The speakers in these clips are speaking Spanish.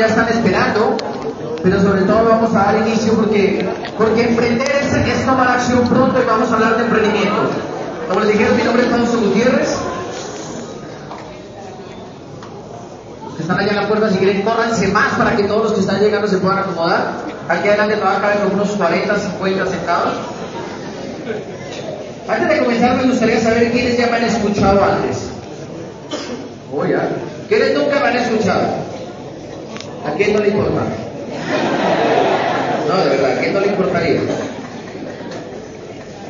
Ya están esperando, pero sobre todo vamos a dar inicio porque, porque emprender es, tomar acción pronto y vamos a hablar de emprendimiento. Como les dijeron, mi nombre es Fausto Gutiérrez. Los que están allá en la puerta, si quieren, córranse más para que todos los que están llegando se puedan acomodar. Aquí adelante va a caber como unos 40, 50 sentados. Antes de comenzar, me gustaría saber quiénes ya me han escuchado antes. Oh. ¿Quiénes nunca me han escuchado? ¿A quién no le importa? No, de verdad, ¿a quién no le importaría?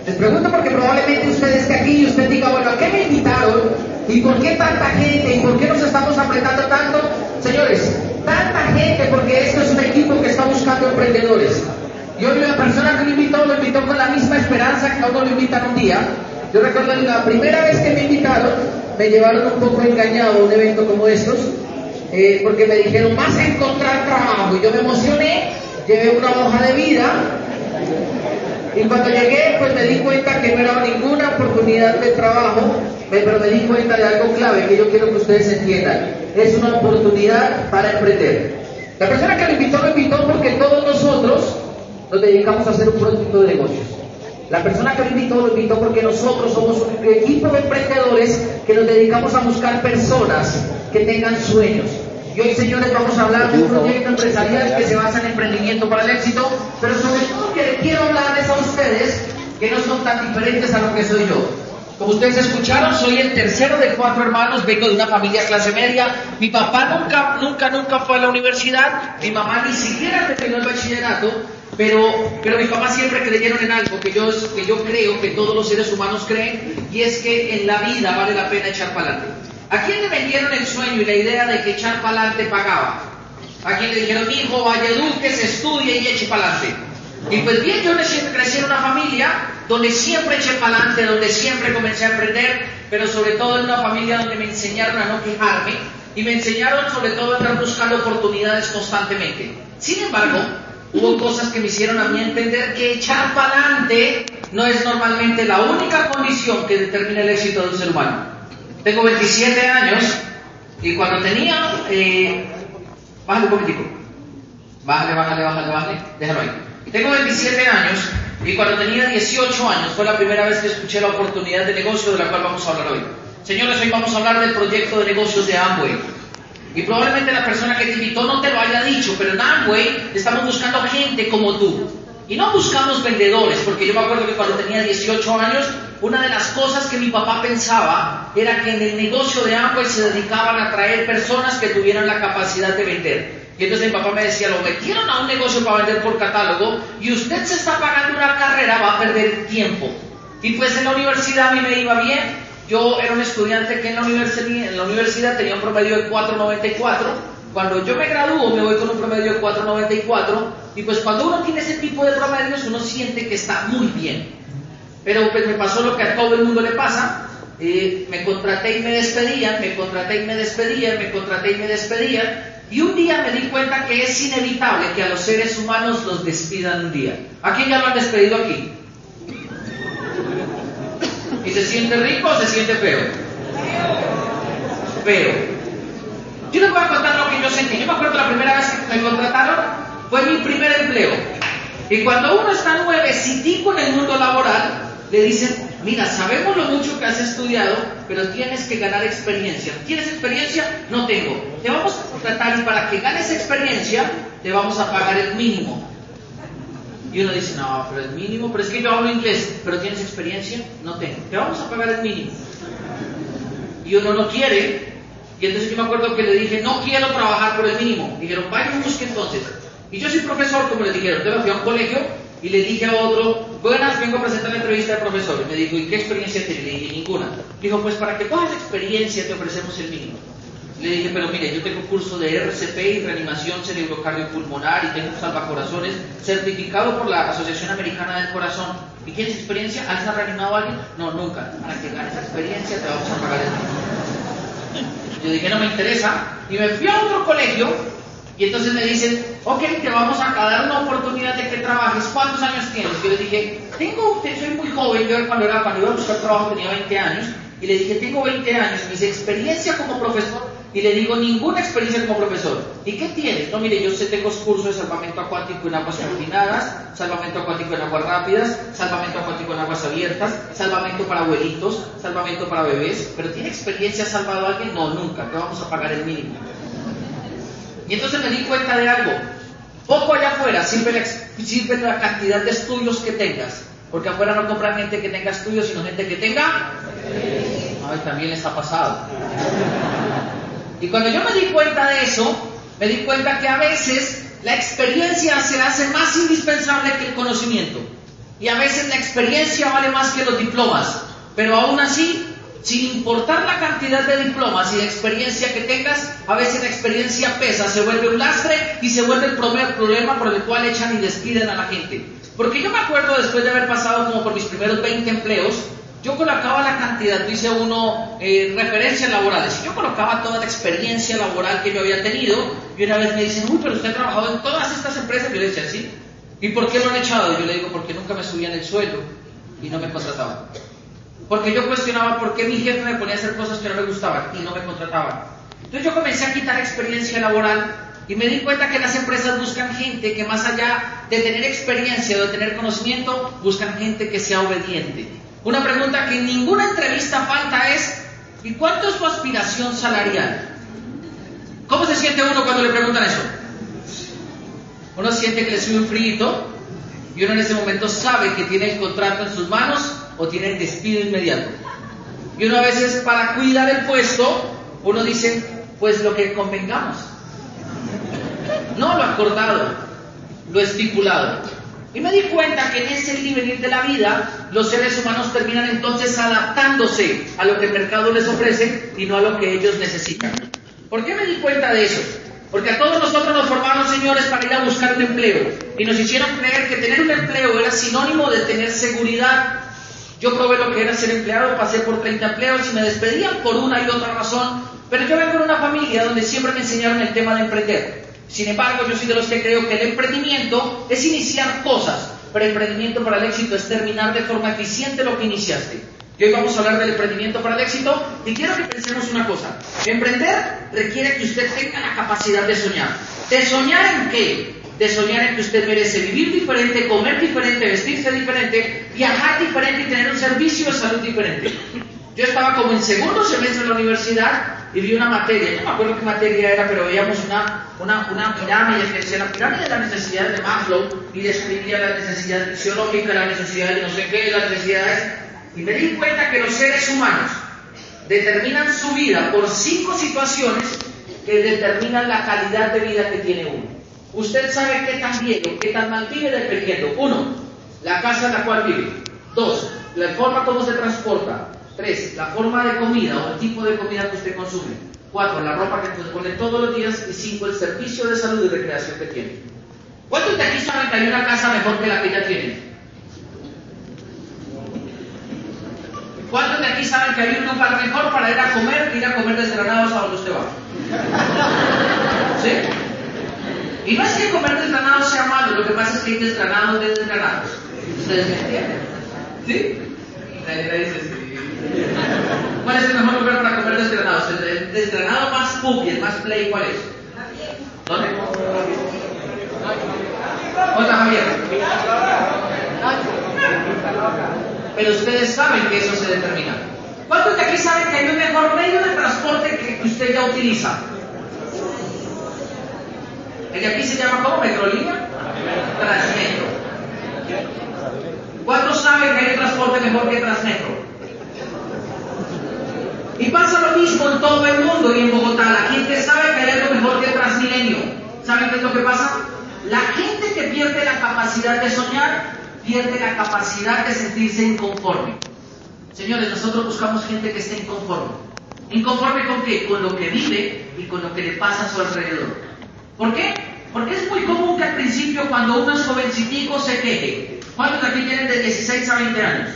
Les pregunto porque probablemente usted esté aquí y usted diga, bueno, ¿a qué me invitaron? ¿Y por qué tanta gente? ¿Y por qué nos estamos apretando tanto? Señores, tanta gente porque esto es un equipo que está buscando emprendedores. Y hoy la persona que lo invitó, lo invitó con la misma esperanza que a lo invitan un día. Yo recuerdo la primera vez que me invitaron, me llevaron un poco engañado a un evento como estos, eh, porque me dijeron, vas a encontrar trabajo. Y yo me emocioné, llevé una hoja de vida, y cuando llegué, pues me di cuenta que no era ninguna oportunidad de trabajo, pero me di cuenta de algo clave que yo quiero que ustedes entiendan. Es una oportunidad para emprender. La persona que lo invitó, lo invitó porque todos nosotros nos dedicamos a hacer un producto de negocios. La persona que lo invitó, lo invitó porque nosotros somos un equipo de emprendedores que nos dedicamos a buscar personas que tengan sueños. Y hoy, señores, vamos a hablar de un proyecto empresarial que se basa en emprendimiento para el éxito, pero sobre todo que quiero hablarles a ustedes que no son tan diferentes a lo que soy yo. Como ustedes escucharon, soy el tercero de cuatro hermanos, vengo de una familia clase media. Mi papá nunca, nunca, nunca fue a la universidad, mi mamá ni siquiera terminó el bachillerato, pero, pero mi papá siempre creyeron en algo que yo, que yo creo que todos los seres humanos creen, y es que en la vida vale la pena echar para adelante. ¿A quién le vendieron el sueño y la idea de que echar para adelante pagaba? ¿A quién le dijeron, hijo, vaya, se estudie y eche para adelante? Y pues bien, yo crecí en una familia donde siempre eché para adelante, donde siempre comencé a emprender, pero sobre todo en una familia donde me enseñaron a no quejarme y me enseñaron sobre todo a estar buscando oportunidades constantemente. Sin embargo, hubo cosas que me hicieron a mí entender que echar para adelante no es normalmente la única condición que determina el éxito de un ser humano. Tengo 27 años y cuando tenía... Eh, bájale un poquitico. Bájale, bájale, bájale, bájale. Déjalo ahí. Tengo 27 años y cuando tenía 18 años fue la primera vez que escuché la oportunidad de negocio de la cual vamos a hablar hoy. Señores, hoy vamos a hablar del proyecto de negocios de Amway. Y probablemente la persona que te invitó no te lo haya dicho, pero en Amway estamos buscando gente como tú. Y no buscamos vendedores, porque yo me acuerdo que cuando tenía 18 años, una de las cosas que mi papá pensaba era que en el negocio de Amway se dedicaban a traer personas que tuvieran la capacidad de vender. Y entonces mi papá me decía, lo metieron a un negocio para vender por catálogo y usted se está pagando una carrera, va a perder tiempo. Y pues en la universidad a mí me iba bien. Yo era un estudiante que en la universidad, en la universidad tenía un promedio de 4.94. Cuando yo me gradúo me voy con un promedio de 4.94 y pues cuando uno tiene ese tipo de promedios uno siente que está muy bien. Pero pues me pasó lo que a todo el mundo le pasa. Eh, me contraté y me despedían, me contraté y me despedían, me contraté y me despedían. Y un día me di cuenta que es inevitable que a los seres humanos los despidan un día. ¿A quién ya lo han despedido aquí? ¿Y se siente rico o se siente feo? Feo. Yo les voy a contar lo que yo sentí. Yo me acuerdo la primera vez que me contrataron, fue mi primer empleo. Y cuando uno está nuevecitico en el mundo laboral, le dicen, mira, sabemos lo mucho que has estudiado, pero tienes que ganar experiencia. ¿Tienes experiencia? No tengo. Te vamos a contratar y para que ganes experiencia, te vamos a pagar el mínimo. Y uno dice, no, pero el mínimo, pero es que yo hablo inglés, pero ¿tienes experiencia? No tengo. Te vamos a pagar el mínimo. Y uno no quiere, y entonces yo me acuerdo que le dije, no quiero trabajar por el mínimo. Dijeron, vaya busque entonces. Y yo soy profesor, como le dijeron. Entonces fui a un colegio y le dije a otro, buenas, vengo a presentar la entrevista al profesor. Y me dijo, ¿y qué experiencia tiene? Le dije, ninguna. Dijo, pues para que cojas experiencia te ofrecemos el mínimo. Le dije, pero mire, yo tengo curso de RCP y reanimación cerebrocardiopulmonar y tengo salvacorazones certificado por la Asociación Americana del Corazón. ¿Y quieres experiencia? ¿Has reanimado a alguien? No, nunca. Para que ganes experiencia te vamos a pagar el mínimo. Yo dije, no me interesa. Y me fui a otro colegio y entonces me dicen, ok, te vamos a dar una oportunidad de que trabajes. ¿Cuántos años tienes? Yo le dije, tengo, soy muy joven. Yo cuando, era, cuando iba a buscar trabajo tenía 20 años. Y le dije, tengo 20 años. Dice, experiencia como profesor. Y le digo, ninguna experiencia como profesor. ¿Y qué tienes? No, mire, yo sé, tengo cursos de salvamento acuático en aguas confinadas, salvamento acuático en aguas rápidas, salvamento acuático en aguas abiertas, salvamento para abuelitos, salvamento para bebés. ¿Pero tiene experiencia salvado a alguien? No, nunca. Te vamos a pagar el mínimo. Y entonces me di cuenta de algo. Poco allá afuera sirve la, la cantidad de estudios que tengas. Porque afuera no compran gente que tenga estudios, sino gente que tenga... Ay, también les ha pasado. Y cuando yo me di cuenta de eso, me di cuenta que a veces la experiencia se hace más indispensable que el conocimiento. Y a veces la experiencia vale más que los diplomas. Pero aún así, sin importar la cantidad de diplomas y de experiencia que tengas, a veces la experiencia pesa, se vuelve un lastre y se vuelve el problema por el cual echan y despiden a la gente. Porque yo me acuerdo después de haber pasado como por mis primeros 20 empleos, yo colocaba la cantidad, dice uno, eh, referencias laborales. Yo colocaba toda la experiencia laboral que yo había tenido y una vez me dicen, uy, pero usted ha trabajado en todas estas empresas. Yo le decía, sí. ¿Y por qué lo han echado? Yo le digo, porque nunca me subían el sueldo y no me contrataban. Porque yo cuestionaba por qué mi jefe me ponía a hacer cosas que no me gustaban y no me contrataban. Entonces yo comencé a quitar experiencia laboral y me di cuenta que las empresas buscan gente que más allá de tener experiencia o de tener conocimiento, buscan gente que sea obediente. Una pregunta que en ninguna entrevista falta es, ¿y cuánto es tu aspiración salarial? ¿Cómo se siente uno cuando le preguntan eso? Uno siente que le sube un frío y uno en ese momento sabe que tiene el contrato en sus manos o tiene el despido inmediato. Y uno a veces para cuidar el puesto, uno dice, pues lo que convengamos. No lo acordado, lo estipulado. Y me di cuenta que en ese nivel de la vida, los seres humanos terminan entonces adaptándose a lo que el mercado les ofrece y no a lo que ellos necesitan. ¿Por qué me di cuenta de eso? Porque a todos nosotros nos formaron, señores, para ir a buscar un empleo. Y nos hicieron creer que tener un empleo era sinónimo de tener seguridad. Yo probé lo que era ser empleado, pasé por 30 empleos y me despedían por una y otra razón. Pero yo vengo de una familia donde siempre me enseñaron el tema de emprender. Sin embargo, yo soy de los que creo que el emprendimiento es iniciar cosas, pero el emprendimiento para el éxito es terminar de forma eficiente lo que iniciaste. Y hoy vamos a hablar del emprendimiento para el éxito y quiero que pensemos una cosa. Emprender requiere que usted tenga la capacidad de soñar. ¿De soñar en qué? De soñar en que usted merece vivir diferente, comer diferente, vestirse diferente, viajar diferente y tener un servicio de salud diferente. Yo estaba como en segundo semestre de la universidad y vi una materia, no me acuerdo qué materia era, pero veíamos una, pirámide que decía la pirámide de las necesidades de Maslow y describía las necesidades fisiológicas, las necesidades de no sé qué, las necesidades y me di cuenta que los seres humanos determinan su vida por cinco situaciones que determinan la calidad de vida que tiene uno. Usted sabe qué tan bien o qué tan mal vive dependiendo. Uno, la casa en la cual vive. Dos, la forma como se transporta. Tres, la forma de comida o el tipo de comida que usted consume. Cuatro, la ropa que se pone todos los días. Y cinco, el servicio de salud y recreación que tiene. ¿Cuántos de aquí saben que hay una casa mejor que la que ya tienen? ¿Cuántos de aquí saben que hay un lugar mejor para ir a comer que ir a comer desgranados a donde usted va? ¿Sí? Y no es que comer desgranados sea malo, lo que pasa es que hay desgranados de desgranados. ¿Ustedes me entienden? ¿Sí? ¿Cuál es el mejor lugar para comer desgranados? El desgranado más puppy, el más play, ¿cuál es? ¿Dónde? ¿Dónde, Javier? pero ustedes saben que eso se determina. ¿Cuántos de aquí saben que hay un mejor medio de transporte que usted ya utiliza? El de aquí se llama ¿cómo? ¿Metrolínea? Transmetro. ¿Cuántos saben que hay transporte mejor que Transmetro? Y pasa lo mismo en todo el mundo y en Bogotá. La gente sabe que hay algo mejor que Transmilenio. ¿Saben qué es lo que pasa? La gente que pierde la capacidad de soñar, pierde la capacidad de sentirse inconforme. Señores, nosotros buscamos gente que esté inconforme. ¿Inconforme con qué? Con lo que vive y con lo que le pasa a su alrededor. ¿Por qué? Porque es muy común que al principio cuando uno es jovencitico se queje. ¿Cuántos aquí tienen de 16 a 20 años?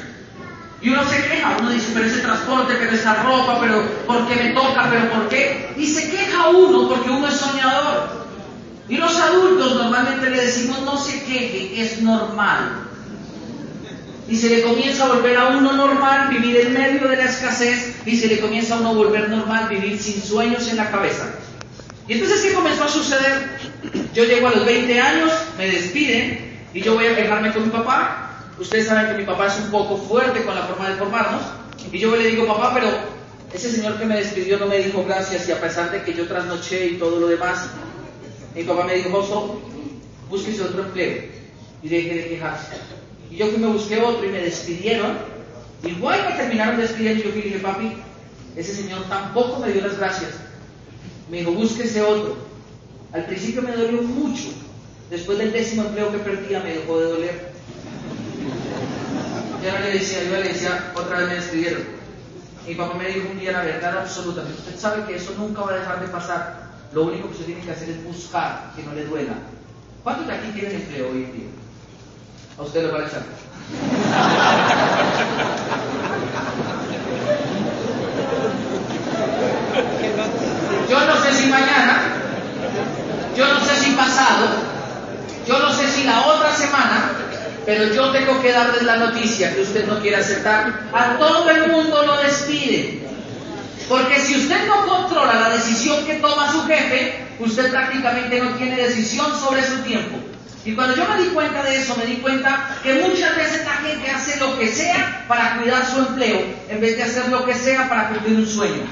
Y uno se queja, uno dice, pero ese transporte, pero esa ropa, pero ¿por qué me toca? ¿Pero por qué? Y se queja uno porque uno es soñador. Y los adultos normalmente le decimos, no se queje, es normal. Y se le comienza a volver a uno normal vivir en medio de la escasez y se le comienza a uno volver normal vivir sin sueños en la cabeza. Y entonces, ¿qué comenzó a suceder? Yo llego a los 20 años, me despiden y yo voy a quejarme con mi papá Ustedes saben que mi papá es un poco fuerte con la forma de formarnos. Y yo le digo, papá, pero ese señor que me despidió no me dijo gracias y a pesar de que yo trasnoché y todo lo demás, mi papá me dijo, Joso, búsquese otro empleo y deje de quejarse. Y yo fui me busqué otro y me despidieron. Igual me terminaron despidiendo yo dije, papi, ese señor tampoco me dio las gracias. Me dijo, búsquese otro. Al principio me dolió mucho. Después del décimo empleo que perdía me dejó de doler. Yo le decía, yo le decía, otra vez me despidieron. Mi papá me dijo un día la verdad absolutamente. Usted sabe que eso nunca va a dejar de pasar. Lo único que usted tiene que hacer es buscar que no le duela. ¿Cuántos de aquí tienen empleo hoy en día? A usted le va a echar. Yo no sé si mañana, yo no sé si pasado, la otra semana pero yo tengo que darles la noticia que usted no quiere aceptar. A todo el mundo lo despide. Porque si usted no controla la decisión que toma su jefe, usted prácticamente no tiene decisión sobre su tiempo. Y cuando yo me di cuenta de eso, me di cuenta que muchas veces la gente hace lo que sea para cuidar su empleo, en vez de hacer lo que sea para cumplir un sueño.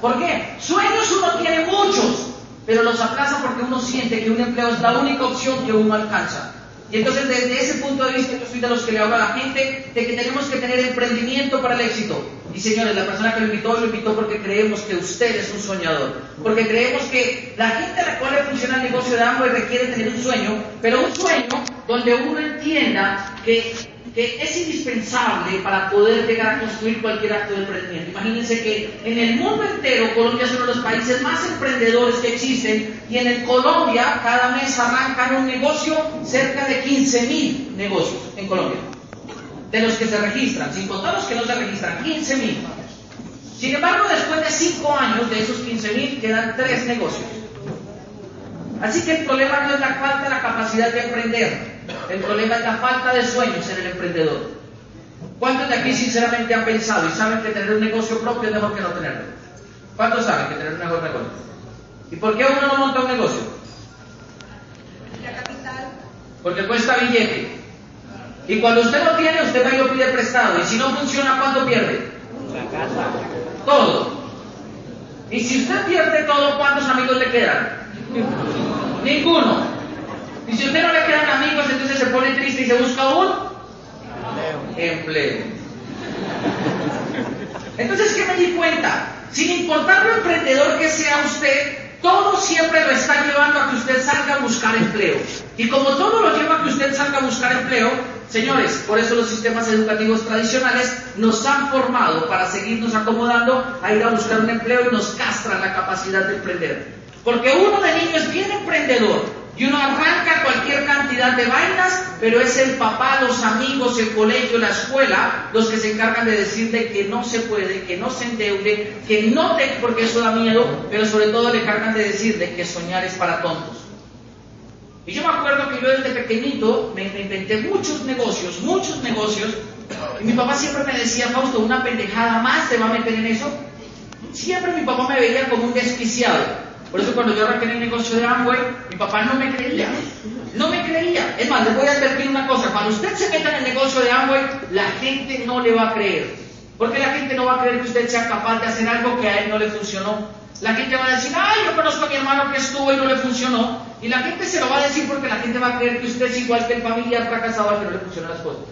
¿Por qué? Sueños uno tiene muchos, pero los aplaza porque uno siente que un empleo es la única opción que uno alcanza. Y entonces desde ese punto de vista yo soy de los que le hablo a la gente de que tenemos que tener emprendimiento para el éxito. Y señores, la persona que lo invitó, lo invitó porque creemos que usted es un soñador. Porque creemos que la gente a la cual le funciona el negocio de Amway requiere tener un sueño, pero un sueño donde uno entienda que que es indispensable para poder llegar a construir cualquier acto de emprendimiento. Imagínense que en el mundo entero Colombia es uno de los países más emprendedores que existen y en el Colombia cada mes arrancan un negocio cerca de 15 mil negocios en Colombia. De los que se registran, sin contar los que no se registran, 15 mil. Sin embargo, después de 5 años de esos 15 mil quedan 3 negocios. Así que el problema no es la falta de la capacidad de emprender, el problema es la falta de sueños en el emprendedor. ¿Cuántos de aquí sinceramente han pensado y saben que tener un negocio propio es mejor que no tenerlo? ¿Cuántos saben que tener un mejor negocio? ¿Y por qué uno no monta un negocio? La capital. Porque cuesta billete. Y cuando usted lo tiene, usted va y lo pide prestado. Y si no funciona, ¿cuánto pierde? La casa. Todo. Y si usted pierde todo, ¿cuántos amigos le quedan? Ninguno. Y si usted no le quedan amigos, entonces se pone triste y se busca un empleo. Entonces, ¿qué me di cuenta? Sin importar lo emprendedor que sea usted, todo siempre lo está llevando a que usted salga a buscar empleo. Y como todo lo lleva a que usted salga a buscar empleo, señores, por eso los sistemas educativos tradicionales nos han formado para seguirnos acomodando a ir a buscar un empleo y nos castran la capacidad de emprender. Porque uno de niño es bien emprendedor y uno arranca cualquier cantidad de vainas, pero es el papá, los amigos, el colegio, la escuela, los que se encargan de decirle que no se puede, que no se endeude, que no te, porque eso da miedo, pero sobre todo le encargan de decirle que soñar es para tontos. Y yo me acuerdo que yo desde pequeñito me, me inventé muchos negocios, muchos negocios, y mi papá siempre me decía, Fausto, una pendejada más se va a meter en eso. Siempre mi papá me veía como un desquiciado. Por eso cuando yo arranqué el negocio de Amway, mi papá no me creía. No me creía. Es más, les voy a advertir una cosa. Cuando usted se meta en el negocio de Amway, la gente no le va a creer. Porque la gente no va a creer que usted sea capaz de hacer algo que a él no le funcionó. La gente va a decir, ay, yo conozco a mi hermano que estuvo y no le funcionó. Y la gente se lo va a decir porque la gente va a creer que usted es igual que el familiar fracasado al que no le funcionan las cosas.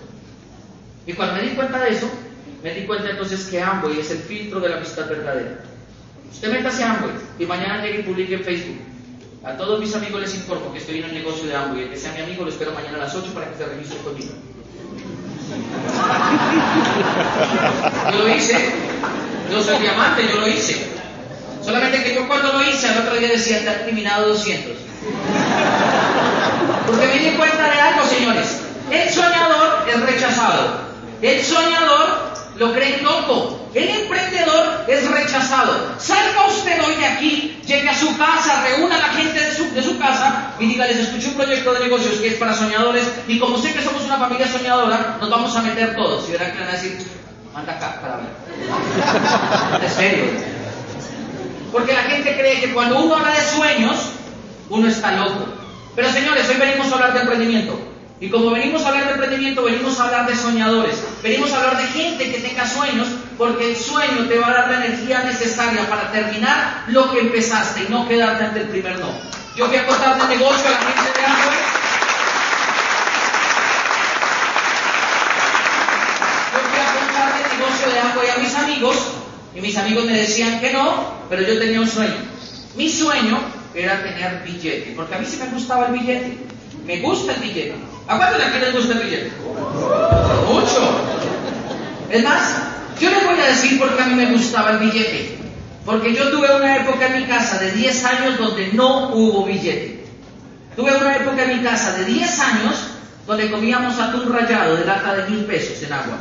Y cuando me di cuenta de eso, me di cuenta entonces que Amway es el filtro de la amistad verdadera. Usted métase a Amway y mañana llegue y publique en Facebook. A todos mis amigos les informo que estoy en el negocio de Amway. El que sea mi amigo lo espero mañana a las 8 para que se registre conmigo. Yo lo hice. Yo soy diamante, yo lo hice. Solamente que yo cuando lo hice, al otro día decía, está eliminado 200. Porque me di cuenta de algo, señores. El soñador es rechazado. El soñador lo creen loco. El emprendedor es rechazado. Salga usted hoy de aquí, llegue a su casa, reúna a la gente de su, de su casa y diga, les escuché un proyecto de negocios que es para soñadores y como sé que somos una familia soñadora, nos vamos a meter todos. Y verán que van a decir, manda acá para ver. ¿En serio? Porque la gente cree que cuando uno habla de sueños, uno está loco. Pero señores, hoy venimos a hablar de emprendimiento. Y como venimos a hablar de emprendimiento, venimos a hablar de soñadores, venimos a hablar de gente que tenga sueños, porque el sueño te va a dar la energía necesaria para terminar lo que empezaste y no quedarte ante el primer no. Yo voy a contar de negocio a la gente de Amway. Yo voy a contar de negocio de Amway a mis amigos, y mis amigos me decían que no, pero yo tenía un sueño. Mi sueño era tener billete, porque a mí sí me gustaba el billete. Me gusta el billete. ¿A cuántos de aquí les gusta el billete? Mucho. Es más, yo les voy a decir por qué a mí me gustaba el billete. Porque yo tuve una época en mi casa de 10 años donde no hubo billete. Tuve una época en mi casa de 10 años donde comíamos atún rallado de lata de mil pesos en agua.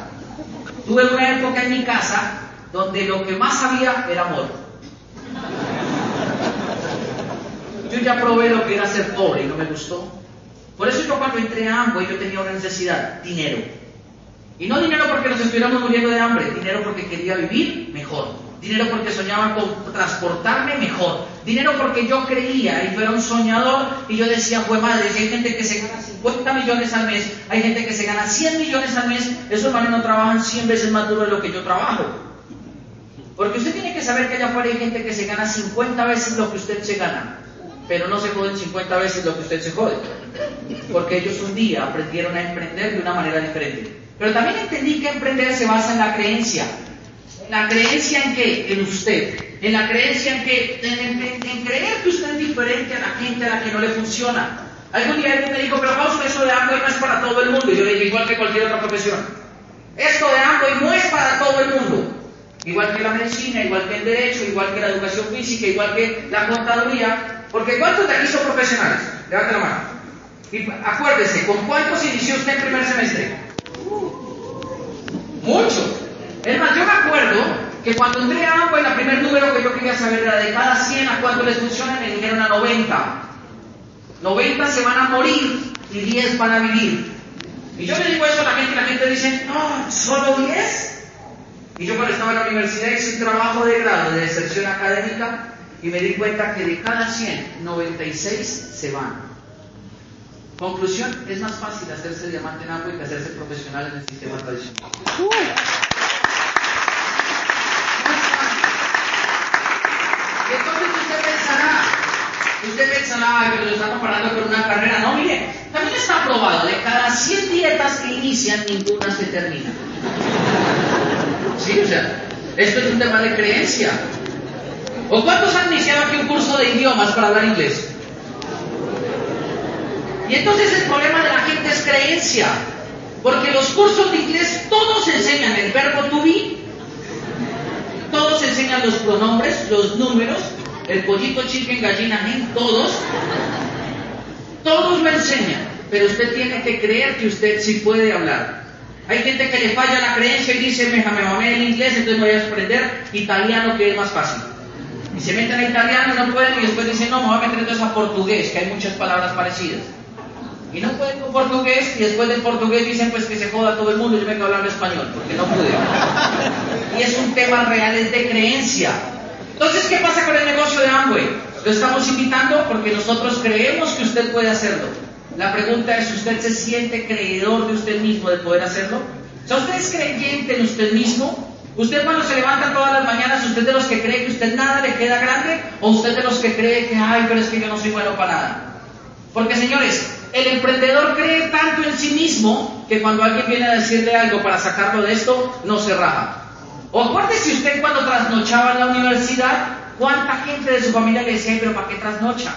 Tuve una época en mi casa donde lo que más había era amor. Yo ya probé lo que era ser pobre y no me gustó. Por eso yo cuando entré a Amway yo tenía una necesidad, dinero. Y no dinero porque nos estuviéramos muriendo de hambre, dinero porque quería vivir mejor. Dinero porque soñaba con transportarme mejor. Dinero porque yo creía y yo era un soñador y yo decía, pues madre, si hay gente que se gana 50 millones al mes, hay gente que se gana 100 millones al mes, esos manes no trabajan 100 veces más duro de lo que yo trabajo. Porque usted tiene que saber que allá afuera hay gente que se gana 50 veces lo que usted se gana, pero no se joden 50 veces lo que usted se jode. Porque ellos un día aprendieron a emprender de una manera diferente. Pero también entendí que emprender se basa en la creencia. En la creencia en que, en usted. En la creencia en que, en, en- en creer que usted es diferente a la gente a la que no le funciona. Algún día alguien me dijo, pero Fausto, eso de Amway no es para todo el mundo. Y yo le dije, igual que cualquier otra profesión. Esto de Amway no es para todo el mundo. Igual que la medicina, igual que el derecho, igual que la educación física, igual que la contaduría. Porque ¿cuántos de aquí son profesionales? Levante la mano. Y acuérdese, ¿con cuántos inició usted el primer semestre? Muchos. Es más, yo me acuerdo que cuando entré a Amway, el primer número que yo quería saber era de cada 100 a cuánto les funciona, me dijeron a 90. 90 se van a morir y 10 van a vivir. Y yo le digo eso a la gente y la gente dice, no, solo 10. Y yo cuando estaba en la universidad hice un trabajo de grado de deserción académica y me di cuenta que de cada 100, 96 se van. Conclusión, es más fácil hacerse diamante en Amway que hacerse profesional en el sistema tradicional. Y entonces usted pensará, usted pensará "Ay, pero lo está comparando con una carrera. No, mire, también está probado, de cada 100 dietas que inician, ninguna se termina. Sí, o sea, esto es un tema de creencia. ¿O cuántos han iniciado aquí un curso de idiomas para hablar inglés? Y entonces el problema de la gente es creencia. Porque los cursos de inglés todos enseñan el verbo to be, todos enseñan los pronombres, los números, el pollito, chicken, gallina, hen, todos. Todos lo enseñan, pero usted tiene que creer que usted sí puede hablar. Hay gente que le falla la creencia y dice, me me mamé el inglés, entonces voy a aprender italiano que es más fácil. Y se meten a italiano y no pueden y después dicen, no, me voy a meter entonces a portugués, que hay muchas palabras parecidas. Y no pueden con portugués y después del portugués dicen pues que se joda todo el mundo y yo vengo a hablar español, porque no pude. Y es un tema real, es de creencia. Entonces, ¿qué pasa con el negocio de Amway? Lo estamos invitando porque nosotros creemos que usted puede hacerlo. La pregunta es, ¿usted se siente creedor de usted mismo de poder hacerlo? ¿O ¿usted es creyente en usted mismo? ¿Usted cuando se levanta todas las mañanas, usted de los que cree que usted nada le queda grande? ¿O usted de los que cree que, ay, pero es que yo no soy bueno para nada? Porque señores, el emprendedor cree tanto en sí mismo que cuando alguien viene a decirle algo para sacarlo de esto, no se raja. O acuérdese usted cuando trasnochaba en la universidad, cuánta gente de su familia le decía, pero ¿para qué trasnocha?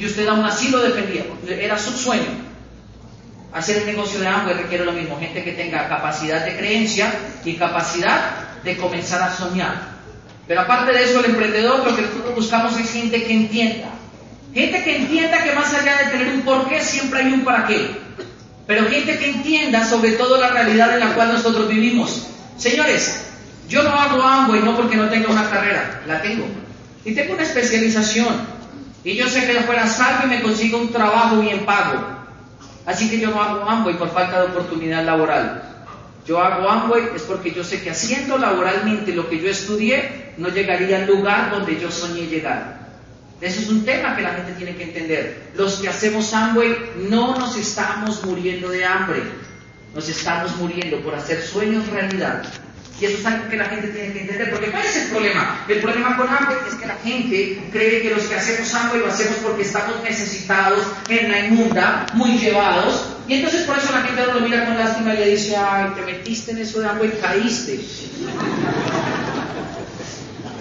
Y usted aún así lo defendía, era su sueño. Hacer el negocio de Amway requiere lo mismo, gente que tenga capacidad de creencia y capacidad de comenzar a soñar. Pero aparte de eso, el emprendedor lo que nosotros buscamos es gente que entienda. Gente que entienda que más allá de tener un porqué, siempre hay un para qué. Pero gente que entienda sobre todo la realidad en la cual nosotros vivimos. Señores, yo no hago Amway no porque no tenga una carrera, la tengo. Y tengo una especialización. Y yo sé que fuera salgo y me consigo un trabajo bien pago. Así que yo no hago Amway por falta de oportunidad laboral. Yo hago Amway es porque yo sé que haciendo laboralmente lo que yo estudié, no llegaría al lugar donde yo soñé llegar. Eso es un tema que la gente tiene que entender. Los que hacemos Amway no nos estamos muriendo de hambre, nos estamos muriendo por hacer sueños realidad. Y eso es algo que la gente tiene que entender, porque ¿cuál es el problema? El problema con hambre es que la gente cree que los que hacemos hambre lo hacemos porque estamos necesitados, en la inmunda, muy llevados, y entonces por eso la gente lo mira con lástima y le dice, ay, te metiste en eso de hambre y caíste.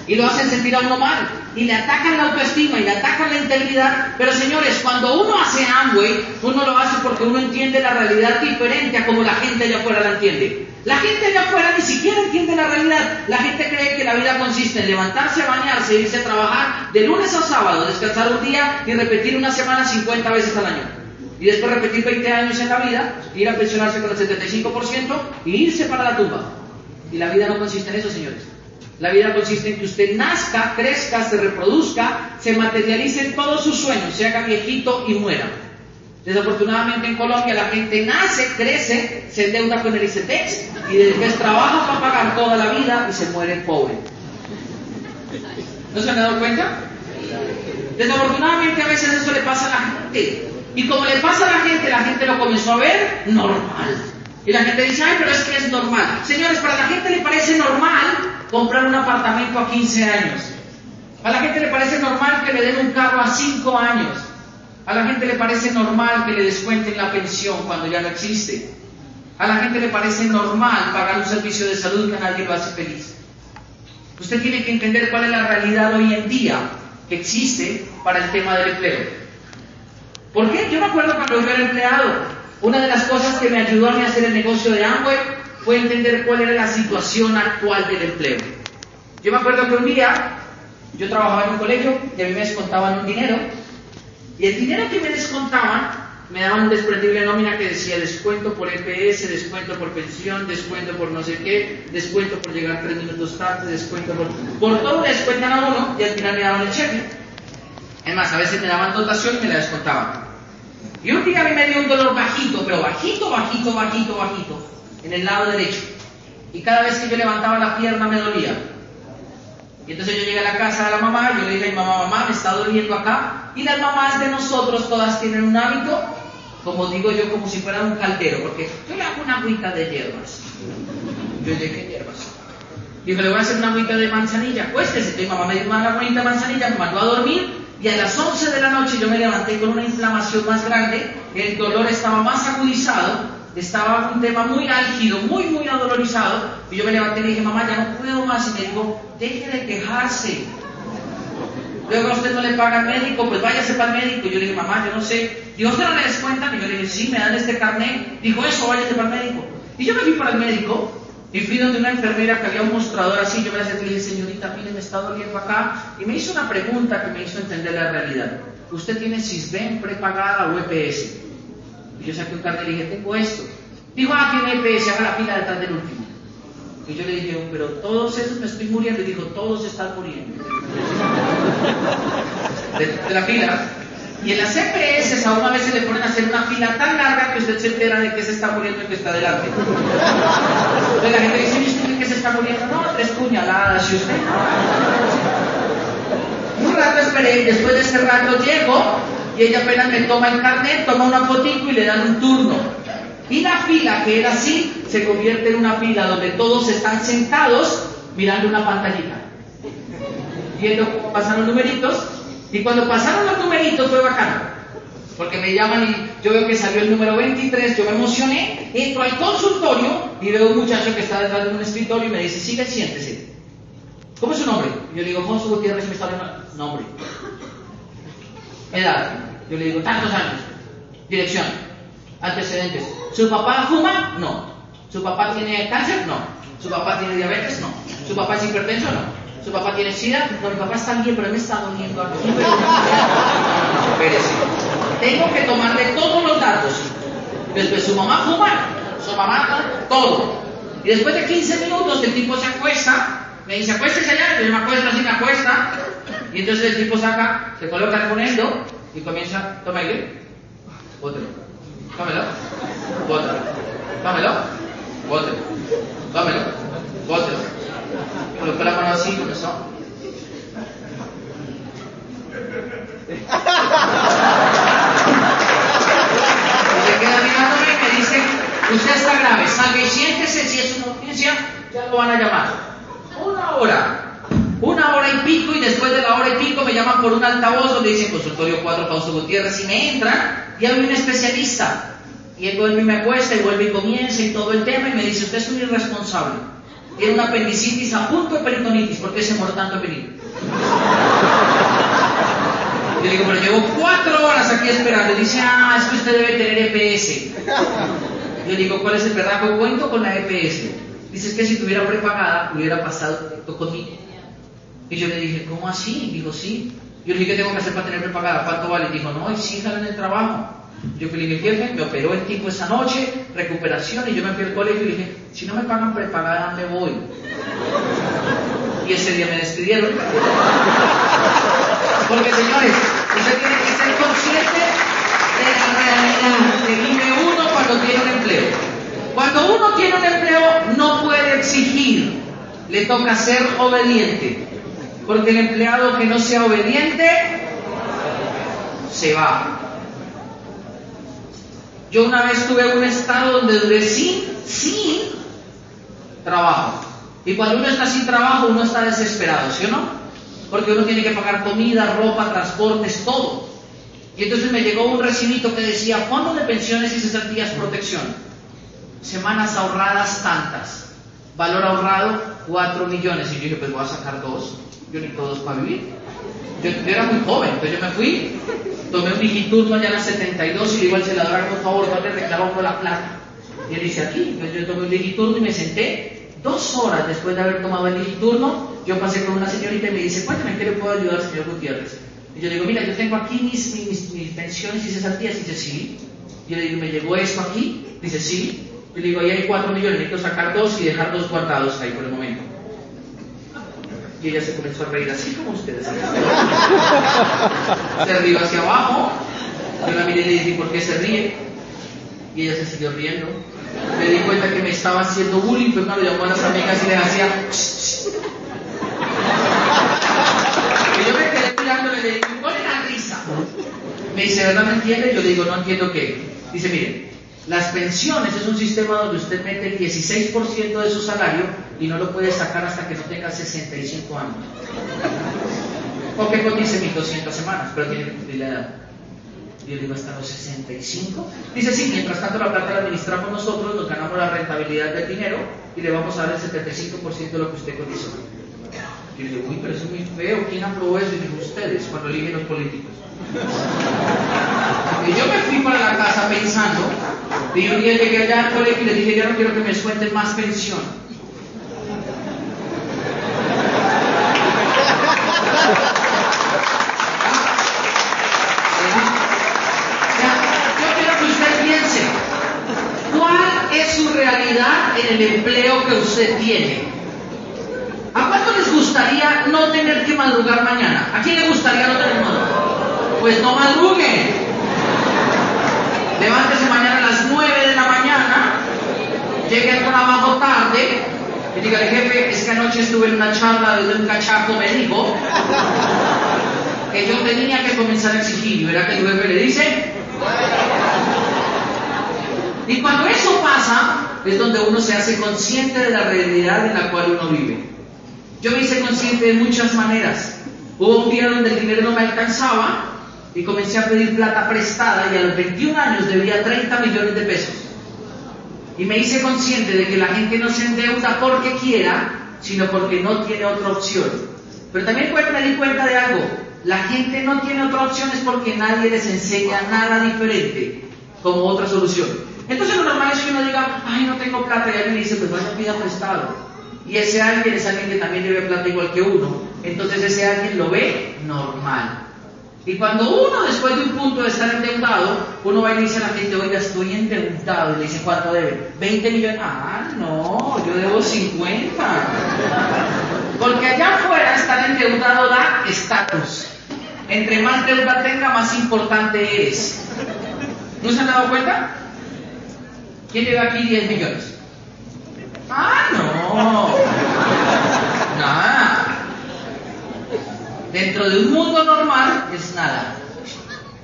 Y lo hacen sentir a uno mal. Y le atacan la autoestima y le atacan la integridad. Pero señores, cuando uno hace Amway, uno lo hace porque uno entiende la realidad diferente a como la gente allá afuera la entiende. La gente allá afuera ni siquiera entiende la realidad. La gente cree que la vida consiste en levantarse, bañarse, irse a trabajar de lunes a sábado, descansar un día y repetir una semana 50 veces al año. Y después repetir 20 años en la vida, ir a pensionarse con el 75% y irse para la tumba. Y la vida no consiste en eso, señores. La vida consiste en que usted nazca, crezca, se reproduzca, se materialice en todos sus sueños, se haga viejito y muera. Desafortunadamente en Colombia la gente nace, crece, se endeuda con el ICETEX y después trabaja para pagar toda la vida y se muere pobre. ¿No se han dado cuenta? Desafortunadamente a veces eso le pasa a la gente. Y como le pasa a la gente, la gente lo comenzó a ver normal. Y la gente dice, ay, pero es que es normal. Señores, para la gente le parece normal comprar un apartamento a 15 años. A la gente le parece normal que le den un carro a 5 años. A la gente le parece normal que le descuenten la pensión cuando ya no existe. A la gente le parece normal pagar un servicio de salud que a nadie lo hace feliz. Usted tiene que entender cuál es la realidad hoy en día que existe para el tema del empleo. ¿Por qué? Yo me acuerdo cuando yo era empleado, una de las cosas que me ayudó a hacer el negocio de Amway fue entender cuál era la situación actual del empleo. Yo me acuerdo que un día yo trabajaba en un colegio y a mí me descontaban un dinero y el dinero que me descontaban me daban un desprendible nómina que decía descuento por EPS, descuento por pensión, descuento por no sé qué, descuento por llegar tres minutos tarde, descuento por... Por todo descuentan a uno y al final me daban el cheque. Es más, a veces me daban dotación y me la descontaban. Y un día a mí me dio un dolor bajito, pero bajito, bajito, bajito, bajito, en el lado derecho. Y cada vez que yo levantaba la pierna me dolía. Y entonces yo llegué a la casa de la mamá, y yo le dije a mi mamá, mamá, me está doliendo acá. Y las mamás de nosotros todas tienen un hábito, como digo yo, como si fuera un caldero, porque yo le hago una agüita de hierbas. Yo llegué hierbas. Dijo, le voy a hacer una agüita de manzanilla. Acuéstese. Mi mamá me dio una agüita de manzanilla, me mandó a dormir y a las 11 de la noche yo me levanté con una inflamación más grande, el dolor estaba más agudizado, estaba un tema muy álgido, muy, muy adolorizado, y yo me levanté y le dije, mamá, ya no puedo más, y me dijo, deje de quejarse. Luego a usted no le paga el médico, pues váyase para el médico. Y yo le dije, mamá, yo no sé. Dijo, ¿usted no le descuentan? Y yo le dije, sí, me dan este carnet. Dijo, eso, váyase para el médico. Y yo me fui para el médico, y fui donde una enfermera que había un mostrador así, yo me le dije, señorita, mire, me está doliendo acá. Y me hizo una pregunta que me hizo entender la realidad. ¿Usted tiene CISBEN prepagada o EPS? Y yo saqué un carnet y le dije, tengo esto. Dijo, ah, tiene EPS, haga la fila detrás del último. Y yo le dije, pero todos esos me estoy muriendo. Y dijo, todos están muriendo. De, de la fila. Y en las EPS a una vez se le ponen a hacer una fila tan larga que usted se entera de que se está muriendo y que está delante. Entonces la gente dice, ¿y usted que se está muriendo? No, tres puñaladas, y usted. Un rato esperé después de ese rato llego y ella apenas me toma el carnet, toma una fotico y le dan un turno. Y la fila que era así se convierte en una fila donde todos están sentados mirando una pantallita, viendo cómo pasan los numeritos. Y cuando pasaron los numeritos fue bacano. Porque me llaman y yo veo que salió el número 23, yo me emocioné, entro al consultorio y veo un muchacho que está detrás de un escritorio y me dice, sigue, siéntese. ¿Cómo es su nombre? Yo le digo, Alfonso Gutiérrez, me está hablando. Nombre. Edad. Yo le digo, tantos años. Dirección. Antecedentes. ¿Su papá fuma? No. ¿Su papá tiene cáncer? No. ¿Su papá tiene diabetes? No. ¿Su papá es hipertenso? No. ¿Su papá tiene sida? No, mi papá está bien, pero me está doliendo aquí. Espérese. Tengo que tomarle todos los datos. Después su mamá fuma, su mamá todo. Y después de 15 minutos el tipo se acuesta, me dice, acuéstese allá, yo me acuesto así, me acuesta. Y entonces el tipo saca, se coloca con esto y comienza, toma aire, otro, tómelo, otro, tómelo, otro, tómelo, otro. Colocó la mano así y comenzó. Y se queda mirándome y me dice, usted está grave, salga y siéntese, si es una urgencia, ya lo van a llamar. Una hora, una hora y pico y después de la hora y pico me llaman por un altavoz donde dice consultorio 4 Fausto Gutiérrez y me entran y hay un especialista. Y él vuelve y me acuesta y vuelve y comienza y todo el tema y me dice, usted es un irresponsable. Tiene una apendicitis a punto de peritonitis, ¿por qué se muere tanto venir? Yo digo, pero llevo cuatro horas aquí esperando. Dice, ah, es que usted debe tener EPS. Yo digo, ¿cuál es el verdadero cuento con la EPS? Dice, es que si tuviera prepagada, hubiera pasado directo conmigo. Y yo le dije, ¿cómo así? Dijo, sí. Yo le dije, ¿qué tengo que hacer para tener prepagada? ¿Cuánto vale? Dijo, no, exíjala en el trabajo. Yo le dije, jefe, me operó el tipo esa noche, recuperación, y yo me fui al colegio y dije, si no me pagan prepagada, me voy. Y ese día me despidieron. Porque señores, usted tiene que ser consciente de la realidad que vive uno cuando tiene un empleo. Cuando uno tiene un empleo no puede exigir, le toca ser obediente. Porque el empleado que no sea obediente se va. Yo una vez tuve un estado donde duré sin, sin trabajo. Y cuando uno está sin trabajo, uno está desesperado, ¿sí o no? Porque uno tiene que pagar comida, ropa, transportes, todo. Y entonces me llegó un recibito que decía, Fondo de Pensiones y Cesantías Protección. Semanas ahorradas tantas. Valor ahorrado, 4 millones. Y yo dije, pues voy a sacar dos. Yo necesito dos para vivir. Yo, yo era muy joven, entonces yo me fui, tomé un digiturno allá a las 72 y le digo al celador, por favor, le reclamo por la plata. Y él dice, aquí. Entonces yo tomé un digiturno y me senté. Dos horas después de haber tomado el digiturno, yo pasé con una señorita y me dice, cuéntame, ¿qué le puedo ayudar, señor Gutiérrez? Y yo le digo, mira, yo tengo aquí mis, mis, mis pensiones y cesantías. Y dice, sí. Y yo le digo, ¿me llegó esto aquí? Dice, sí. Y le digo, ahí hay cuatro millones, necesito sacar dos y dejar dos guardados ahí por el momento. Y ella se comenzó a reír así como ustedes. Se rió hacia abajo. Yo la miré y le dije, ¿por qué se ríe? Y ella se siguió riendo. Me di cuenta que me estaba haciendo bullying, no, le llamó a las amigas y le hacía... Y yo me quedé mirándole y le dije, ¿cuál es la risa? Me dice, ¿verdad me entiende? Yo le digo, no entiendo qué. Dice, mire, las pensiones es un sistema donde usted mete el 16% de su salario y no lo puede sacar hasta que no tenga 65 años. O que cotice 1.200 semanas, pero tiene la edad. Yo digo, ¿hasta los 65? Dice, sí, mientras tanto la plata la administramos nosotros, nos ganamos la rentabilidad del dinero y le vamos a dar el 75% de lo que usted cotizó. Yo digo, uy, pero eso es muy feo, ¿quién aprobó eso? Y digo, ustedes, cuando eligen los políticos. Y yo me fui para la casa pensando, y un día llegué allá al colegio y le dije, yo no quiero que me descuenten más pensión. Yo quiero que usted piense, ¿cuál es su realidad en el empleo que usted tiene? ¿A cuánto les gustaría no tener que madrugar mañana? ¿A quién le gustaría no tener madrugar? Pues no madruguen. Levántese mañana a las 9 de la mañana, llegue al trabajo tarde y dígale, jefe, es que anoche estuve en una charla de un cachaco me dijo que yo tenía que comenzar a exigir. Y verá que el jefe le dice. Y cuando eso pasa, es donde uno se hace consciente de la realidad en la cual uno vive. Yo me hice consciente de muchas maneras. Hubo un día donde el dinero no me alcanzaba y comencé a pedir plata prestada y a los 21 años debía 30 millones de pesos. Y me hice consciente de que la gente no se endeuda porque quiera, sino porque no tiene otra opción. Pero también me di cuenta de algo. La gente no tiene otra opción es porque nadie les enseña nada diferente como otra solución. Entonces lo normal es que uno diga, ay, no tengo plata, y alguien dice, pues vaya pida prestado. Y ese alguien es alguien que también debe plata igual que uno. Entonces ese alguien lo ve normal. Y cuando uno, después de un punto de estar endeudado, uno va y dice a la gente, oiga, estoy endeudado, y le dice, ¿cuánto debe? 20 millones. Ah, no, yo debo 50. Porque allá afuera estar endeudado da estatus. Entre más deuda tenga, más importante eres. ¿No se han dado cuenta? ¿Quién debe aquí 10 millones? Ah, no. Nada. Dentro de un mundo normal es nada.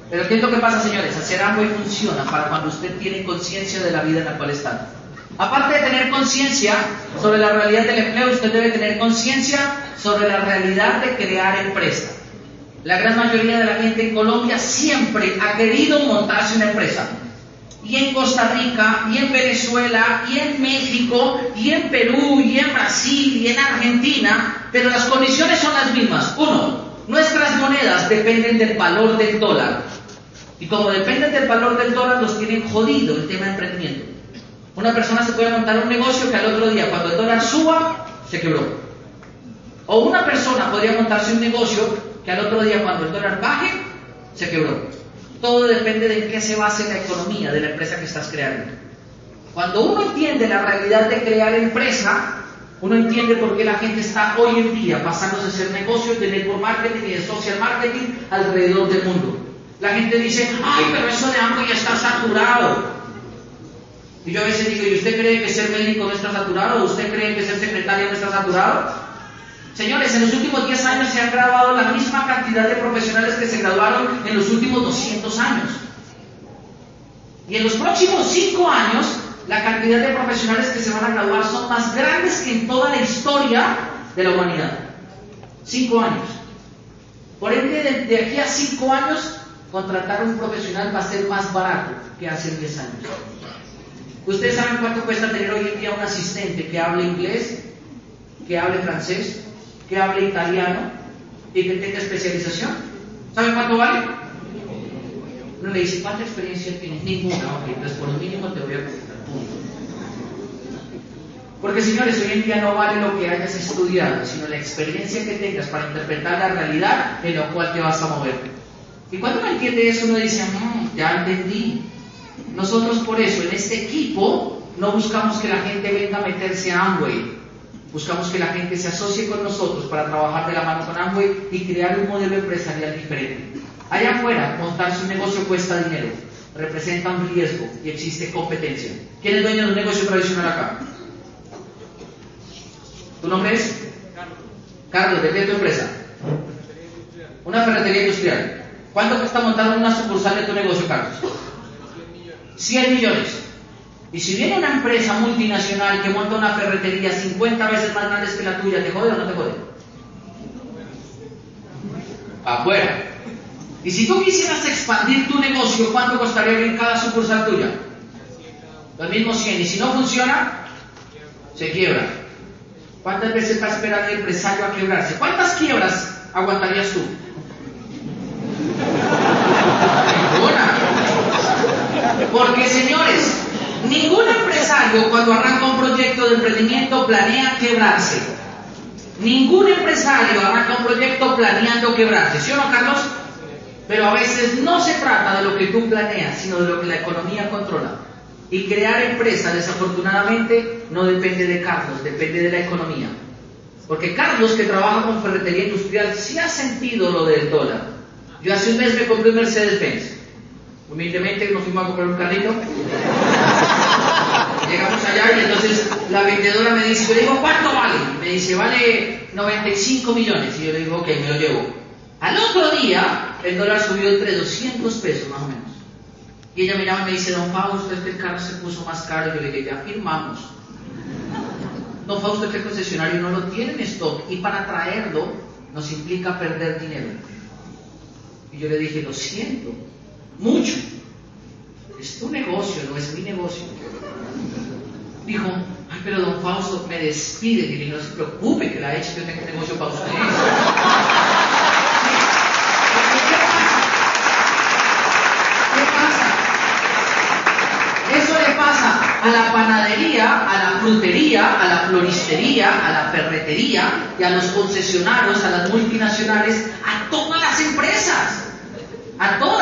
Pero ¿qué es lo que pasa, señores? Hacer algo y funciona para cuando usted tiene conciencia de la vida en la cual está. Aparte de tener conciencia sobre la realidad del empleo, usted debe tener conciencia sobre la realidad de crear empresa. La gran mayoría de la gente en Colombia siempre ha querido montarse una empresa y en Costa Rica, y en Venezuela, y en México, y en Perú, y en Brasil, y en Argentina, pero las condiciones son las mismas. Uno, nuestras monedas dependen del valor del dólar. Y como dependen del valor del dólar, los tienen jodido el tema de emprendimiento. Una persona se puede montar un negocio que al otro día, cuando el dólar suba, se quebró. O una persona podría montarse un negocio que al otro día, cuando el dólar baje, se quebró. Todo depende de en qué se base la economía de la empresa que estás creando. Cuando uno entiende la realidad de crear empresa, uno entiende por qué la gente está hoy en día pasándose a hacer negocios de network marketing y de social marketing alrededor del mundo. La gente dice, ay, pero eso de hambre ya está saturado. Y yo a veces digo, ¿y usted cree que ser médico no está saturado? ¿O usted cree que ser secretario no está saturado? Señores, en los últimos 10 años se han graduado la misma cantidad de profesionales que se graduaron en los últimos 200 años. Y en los próximos 5 años, la cantidad de profesionales que se van a graduar son más grandes que en toda la historia de la humanidad. 5 años. Por ende, de, aquí a 5 años, contratar a un profesional va a ser más barato que hace 10 años. ¿Ustedes saben cuánto cuesta tener hoy en día un asistente que hable inglés, que hable francés, que hable italiano y que tenga especialización. ¿Saben cuánto vale? Uno le dice, ¿cuánta experiencia tienes? Ninguna. Ok, entonces por lo mínimo te voy a preguntar. Porque señores, hoy en día no vale lo que hayas estudiado, sino la experiencia que tengas para interpretar la realidad en la cual te vas a mover. Y cuando uno entiende eso, uno dice, mmm, ya entendí. Nosotros por eso, en este equipo, no buscamos que la gente venga a meterse a Amway, Buscamos que la gente se asocie con nosotros para trabajar de la mano con Amway y crear un modelo empresarial diferente. Allá afuera, montarse un negocio cuesta dinero, representa un riesgo y existe competencia. ¿Quién es dueño de un negocio tradicional acá? ¿Tu nombre es? Carlos. Carlos, ¿de qué es tu empresa? Una ferretería industrial. ¿Cuánto cuesta montar una sucursal de tu negocio, Carlos? 100 millones. Y si viene una empresa multinacional que monta una ferretería 50 veces más grande que la tuya, ¿te jode o no te jode? Afuera. Y si tú quisieras expandir tu negocio, ¿cuánto costaría abrir cada sucursal tuya? Los mismos 100. Y si no funciona, se quiebra. ¿Cuántas veces a esperar el empresario a quebrarse? ¿Cuántas quiebras aguantarías tú? Ninguna. Porque señores, Ningún empresario cuando arranca un proyecto de emprendimiento planea quebrarse. Ningún empresario arranca un proyecto planeando quebrarse, ¿sí o no, Carlos? Pero a veces no se trata de lo que tú planeas, sino de lo que la economía controla. Y crear empresa, desafortunadamente, no depende de Carlos, depende de la economía. Porque Carlos, que trabaja con ferretería industrial, sí ha sentido lo del dólar. Yo hace un mes me compré un Mercedes-Benz. Humildemente nos fuimos a comprar un carrito. Llegamos allá y entonces la vendedora me dice, yo le digo, ¿cuánto vale? Me dice, vale 95 millones. Y yo le digo, ok, me lo llevo. Al otro día, el dólar subió entre 200 pesos más o menos. Y ella me llama y me dice, don Fausto, es que el carro se puso más caro. Yo le dije, ya firmamos. Don Fausto, es que el concesionario no lo tiene en stock y para traerlo nos implica perder dinero. Y yo le dije, lo siento, mucho. Es tu negocio, no es mi negocio. Dijo, ay, pero don Fausto me despide. Y no se preocupe que la hecho yo tengo un negocio para ustedes. ¿Qué pasa? Eso le pasa a la panadería, a la frutería, a la floristería, a la ferretería y a los concesionarios, a las multinacionales, a todas las empresas, a todas.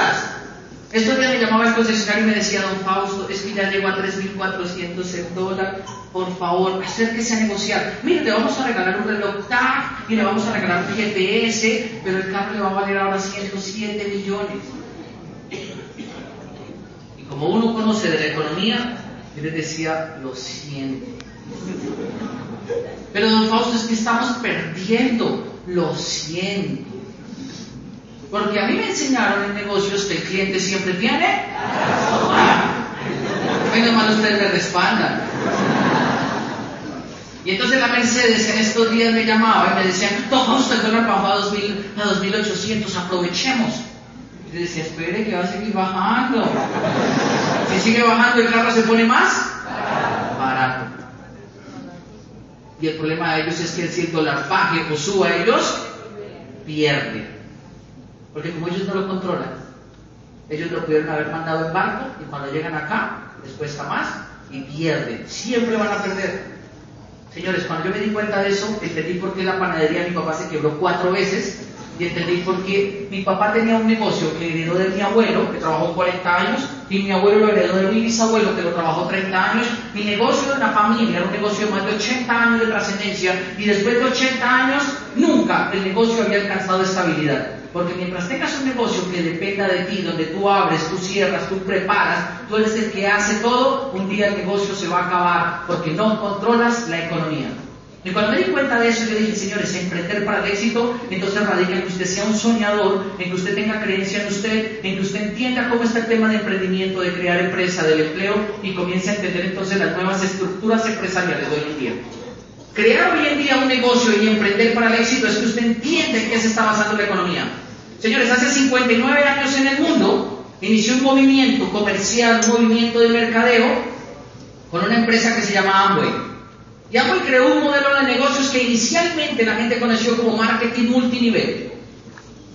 Estos días me llamaba el concesionario y me decía, don Fausto, es que ya llegó a 3.400 el dólar, por favor, acérquese a negociar. Mire, le vamos a regalar un reloj TAC y le vamos a regalar un GPS, pero el carro le va a valer ahora 107 millones. Y como uno conoce de la economía, yo le decía, lo siento. Pero don Fausto, es que estamos perdiendo, lo siento. Porque a mí me enseñaron en negocios que el cliente siempre tiene. Menos mal ustedes me respaldan. Y entonces la Mercedes en estos días me llamaba y me decía, toma usted el dólar bajó a 2000, a 2800, aprovechemos. Y yo decía, espere que va a seguir bajando. Si sigue bajando el carro se pone más barato. Y el problema de ellos es que si el dólar baje o suba, ellos pierden. Porque como ellos no lo controlan, ellos lo pudieron haber mandado en barco y cuando llegan acá les cuesta más y pierden. Siempre van a perder. Señores, cuando yo me di cuenta de eso, entendí por qué la panadería de mi papá se quebró cuatro veces y entendí por qué mi papá tenía un negocio que heredó de mi abuelo, que trabajó 40 años, y mi abuelo lo heredó de mi bisabuelo, que lo trabajó 30 años. Mi negocio de la familia era un negocio de más de 80 años de trascendencia y después de 80 años nunca el negocio había alcanzado estabilidad. Porque mientras tengas un negocio que dependa de ti, donde tú abres, tú cierras, tú preparas, tú eres el que hace todo, un día el negocio se va a acabar porque no controlas la economía. Y cuando me di cuenta de eso, yo dije, señores, emprender para el éxito, entonces radica en que usted sea un soñador, en que usted tenga creencia en usted, en que usted entienda cómo está el tema de emprendimiento, de crear empresa, del empleo, y comience a entender entonces las nuevas estructuras empresariales de hoy en día. Crear hoy en día un negocio y emprender para el éxito es que usted entiende en qué se está basando la economía. Señores, hace 59 años en el mundo inició un movimiento comercial, un movimiento de mercadeo con una empresa que se llama Amway. Y Amway creó un modelo de negocios que inicialmente la gente conoció como marketing multinivel.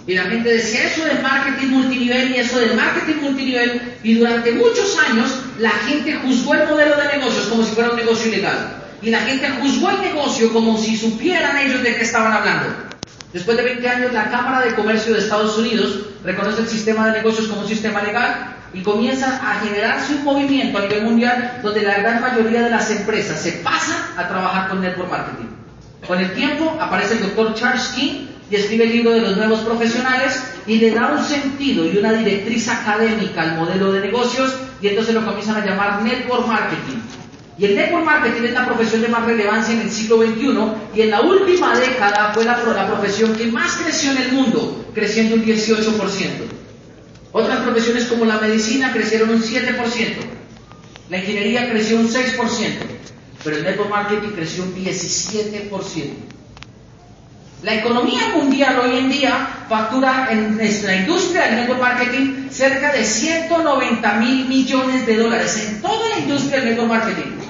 Y la gente decía eso de marketing multinivel y eso de marketing multinivel. Y durante muchos años la gente juzgó el modelo de negocios como si fuera un negocio ilegal. Y la gente juzgó el negocio como si supieran ellos de qué estaban hablando. Después de 20 años, la Cámara de Comercio de Estados Unidos reconoce el sistema de negocios como un sistema legal y comienza a generarse un movimiento a nivel mundial donde la gran mayoría de las empresas se pasan a trabajar con network marketing. Con el tiempo aparece el doctor Charles King y escribe el libro de los nuevos profesionales y le da un sentido y una directriz académica al modelo de negocios y entonces lo comienzan a llamar network marketing. Y el network marketing es la profesión de más relevancia en el siglo XXI y en la última década fue la, la profesión que más creció en el mundo, creciendo un 18%. Otras profesiones como la medicina crecieron un 7%, la ingeniería creció un 6%, pero el network marketing creció un 17%. La economía mundial hoy en día factura en la industria del network marketing cerca de 190 mil millones de dólares en toda la industria del network marketing.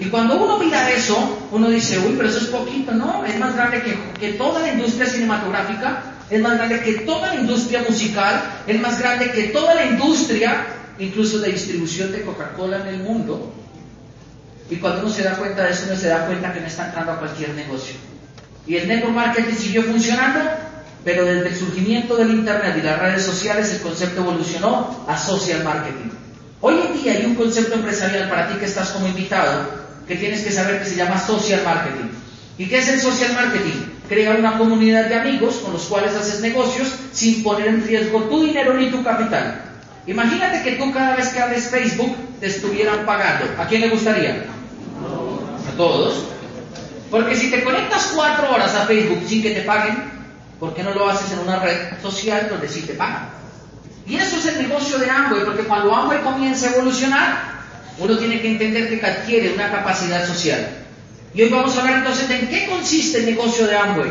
Y cuando uno mira eso, uno dice, uy, pero eso es poquito, no, es más grande que, toda la industria cinematográfica, es más grande que toda la industria musical, es más grande que toda la industria, incluso de distribución de Coca-Cola en el mundo. Y cuando uno se da cuenta de eso, uno se da cuenta que no está entrando a cualquier negocio. Y el network marketing siguió funcionando, pero desde el surgimiento del Internet y las redes sociales el concepto evolucionó a social marketing. Hoy en día hay un concepto empresarial para ti que estás como invitado, que tienes que saber que se llama social marketing. ¿Y qué es el social marketing? Crea una comunidad de amigos con los cuales haces negocios sin poner en riesgo tu dinero ni tu capital. Imagínate que tú cada vez que abres Facebook te estuvieran pagando. ¿A quién le gustaría? A todos. Porque si te conectas cuatro horas a Facebook sin que te paguen, ¿Por qué no lo haces en una red social donde sí te pagan? Y eso es el negocio de Amway, porque cuando Amway comienza a evolucionar, uno tiene que entender que adquiere una capacidad social. Y hoy vamos a hablar entonces de en qué consiste el negocio de Amway.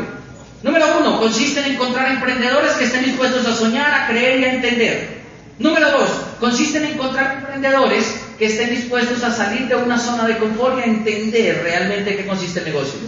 Número uno, consiste en encontrar emprendedores que estén dispuestos a soñar, a creer y a entender. Número dos, consiste en encontrar emprendedores que estén dispuestos a salir de una zona de confort y a entender realmente qué consiste el negocio.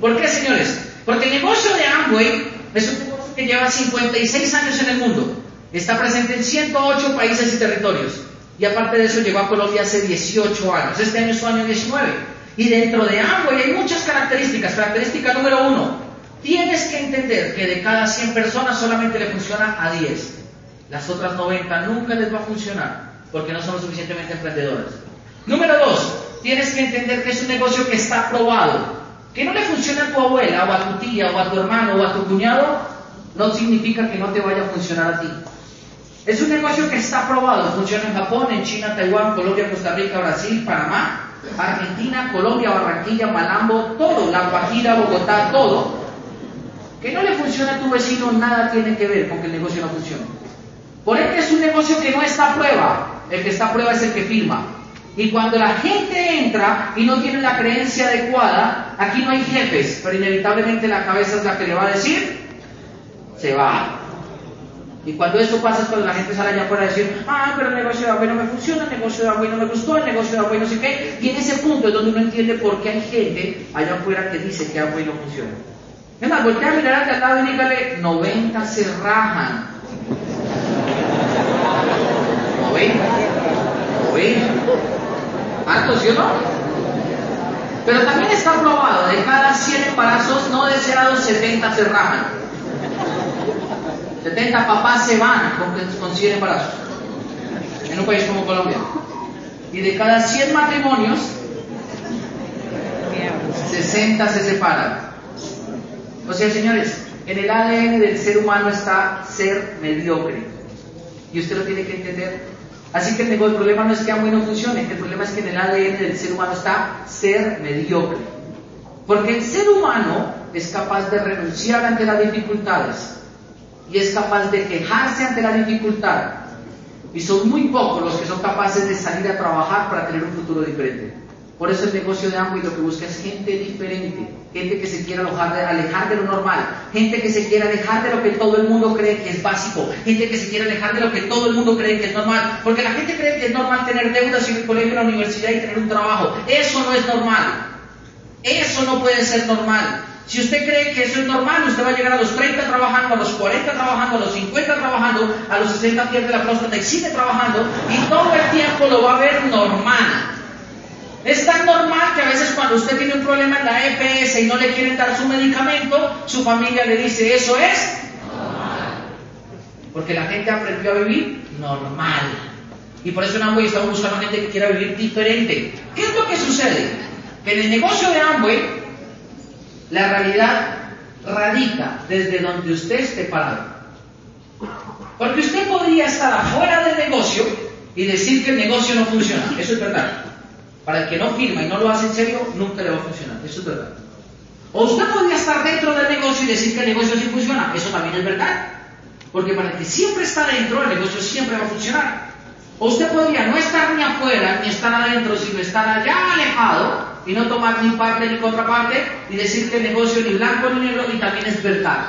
¿Por qué, señores? Porque el negocio de Amway es un negocio que lleva 56 años en el mundo. Está presente en 108 países y territorios. Y aparte de eso llegó a Colombia hace 18 años. Este año es su año 19. Y dentro de Amway hay muchas características. Característica número uno, tienes que entender que de cada 100 personas solamente le funciona a 10. Las otras 90 nunca les va a funcionar porque no son lo suficientemente emprendedoras. Número dos, tienes que entender que es un negocio que está probado. Que no le funciona a tu abuela o a tu tía o a tu hermano o a tu cuñado, no significa que no te vaya a funcionar a ti. Es un negocio que está probado, funciona en Japón, en China, Taiwán, Colombia, Costa Rica, Brasil, Panamá, Argentina, Colombia, Barranquilla, Malambo, todo, La Guajira, Bogotá, todo. Que no le funciona a tu vecino, nada tiene que ver con que el negocio no funcione. Por ende es un negocio que no está a prueba, el que está a prueba es el que firma. Y cuando la gente entra y no tiene la creencia adecuada, aquí no hay jefes, pero inevitablemente la cabeza es la que le va a decir, se va. Y cuando eso pasa es cuando la gente sale allá afuera a decir, ah, pero el negocio de Amway no me funciona, el negocio de Amway no me gustó, el negocio de Amway no sé qué. Y en ese punto es donde uno entiende por qué hay gente allá afuera que dice que Amway no funciona. Es más, voltea a mirar al lado y dígale, 90 se rajan. 90. 90. ¿Harto, sí o no? Pero también está probado, de cada 100 embarazos no deseados, 70 se rajan. 70 papás se van con, con 100 embarazos. En un país como Colombia. Y de cada 100 matrimonios, 60 se separan. O sea, señores, en el ADN del ser humano está ser mediocre. Y usted lo tiene que entender. Así que el, el problema no es que Amway no funcione, el problema es que en el ADN del ser humano está ser mediocre. Porque el ser humano es capaz de renunciar ante las dificultades y es capaz de quejarse ante la dificultad. Y son muy pocos los que son capaces de salir a trabajar para tener un futuro diferente. Por eso el negocio de Amway lo que busca es gente diferente, gente que se quiera alejar de, alejar de lo normal, gente que se quiera alejar de lo que todo el mundo cree que es básico, gente que se quiera alejar de lo que todo el mundo cree que es normal, porque la gente cree que es normal tener deudas en el colegio, en la universidad y tener un trabajo. Eso no es normal. Eso no puede ser normal. Si usted cree que eso es normal, usted va a llegar a los 30 trabajando, a los 40 trabajando, a los 50 trabajando, a los 60 pierde la próstata y sigue trabajando y todo el tiempo lo va a ver normal. Es tan normal que a veces cuando usted tiene un problema en la EPS y no le quieren dar su medicamento, su familia le dice, eso es normal. Porque la gente aprendió a vivir normal. Y por eso en Amway estamos buscando gente que quiera vivir diferente. ¿Qué es lo que sucede? Que en el negocio de Amway, la realidad radica desde donde usted esté parado. Porque usted podría estar afuera del negocio y decir que el negocio no funciona. Eso es verdad. Para el que no firma y no lo hace en serio, nunca le va a funcionar. Eso es verdad. O usted podría estar dentro del negocio y decir que el negocio sí funciona. Eso también es verdad. Porque para el que siempre está dentro, el negocio siempre va a funcionar. O usted podría no estar ni afuera ni estar adentro, sino estar allá alejado y no tomar ni parte ni contraparte y decir que el negocio ni blanco ni negro y también es verdad.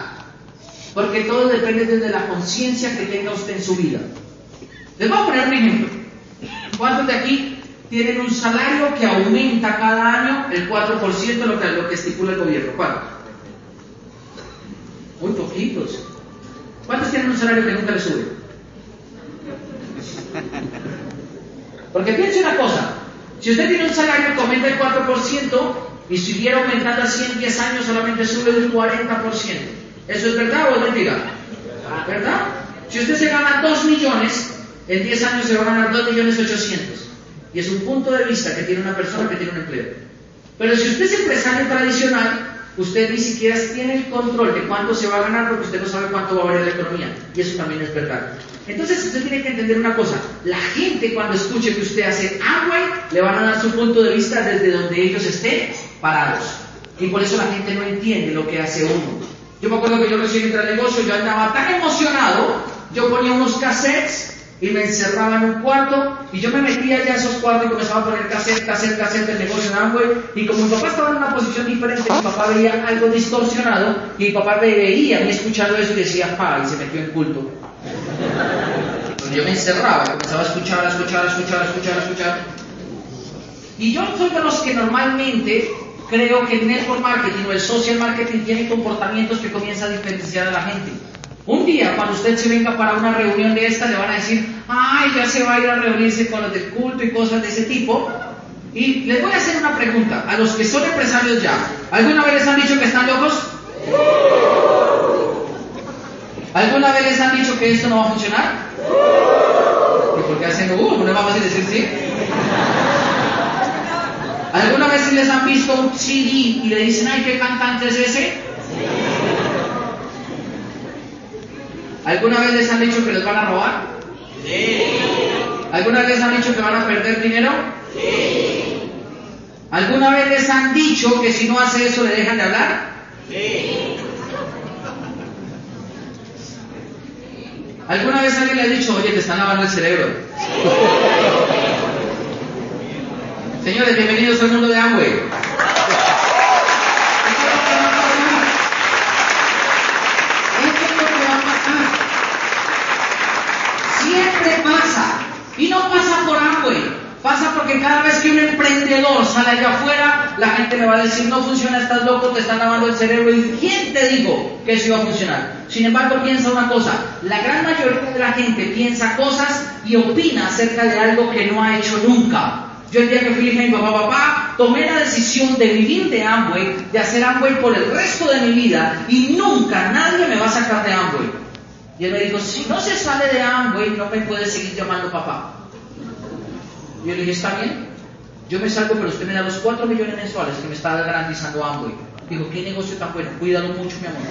Porque todo depende de la conciencia que tenga usted en su vida. Les voy a poner un ejemplo. ¿Cuántos de aquí tienen un salario que aumenta cada año el 4% de lo que, lo que estipula el gobierno. ¿Cuántos? Muy poquitos. ¿Cuántos tienen un salario que nunca les sube? Porque piense una cosa, si usted tiene un salario que aumenta el 4% y siguiera aumentando a 110 años solamente sube un 40%, ¿eso es verdad o es mentira? ¿Verdad? Si usted se gana 2 millones, en 10 años se va a ganar 2 millones 800. Y es un punto de vista que tiene una persona que tiene un empleo. Pero si usted es empresario tradicional, usted ni siquiera tiene el control de cuánto se va a ganar porque usted no sabe cuánto va a valer la economía. Y eso también es verdad. Entonces usted tiene que entender una cosa. La gente cuando escuche que usted hace agua, le van a dar su punto de vista desde donde ellos estén parados. Y por eso la gente no entiende lo que hace uno. Yo me acuerdo que yo recién entré al negocio, yo andaba tan emocionado, yo ponía unos cassettes y me encerraba en un cuarto y yo me metía ya a esos cuartos y comenzaba a poner cassette, cassette, cassette del negocio en Amway y como mi papá estaba en una posición diferente, mi papá veía algo distorsionado y mi papá me veía me escuchando eso y decía, pa, y se metió en culto. Yo me encerraba comenzaba a escuchar, a escuchar, a escuchar, a escuchar, a escuchar. Y yo soy de los que normalmente creo que el network marketing o el social marketing tiene comportamientos que comienza a diferenciar a la gente. Un día, cuando usted se venga para una reunión de esta, le van a decir, ay, ya se va a ir a reunirse con los del culto y cosas de ese tipo. Y les voy a hacer una pregunta a los que son empresarios ya. ¿Alguna vez les han dicho que están locos? ¿Alguna vez les han dicho que esto no va a funcionar? ¿Y por qué hacen uh? ¿No es más fácil decir sí? ¿Alguna vez les han visto un CD y le dicen, ay, qué cantante es ese? ¿Alguna vez les han dicho que les van a robar? Sí. ¿Alguna vez les han dicho que van a perder dinero? Sí. ¿Alguna vez les han dicho que si no hace eso le dejan de hablar? Sí. ¿Alguna vez alguien le ha dicho, oye, te están lavando el cerebro? Señores, bienvenidos al mundo de Amway. Siempre pasa. Y no pasa por Amway. Pasa porque cada vez que un emprendedor sale allá afuera, la gente me va a decir, no funciona, estás loco, te están lavando el cerebro. ¿Y quién te dijo que eso iba a funcionar? Sin embargo, piensa una cosa, la gran mayoría de la gente piensa cosas y opina acerca de algo que no ha hecho nunca. Yo el día que fui mi papá, papá, tomé la decisión de vivir de Amway, de hacer Amway por el resto de mi vida y nunca nadie me va a sacar de Amway. Y él me dijo, si no se sale de Amway, no me puede seguir llamando papá. Y yo le dije, está bien, yo me salgo, pero usted me da los 4 millones mensuales que me está garantizando Amway. Dijo, qué negocio tan bueno, cuídalo mucho, mi amor.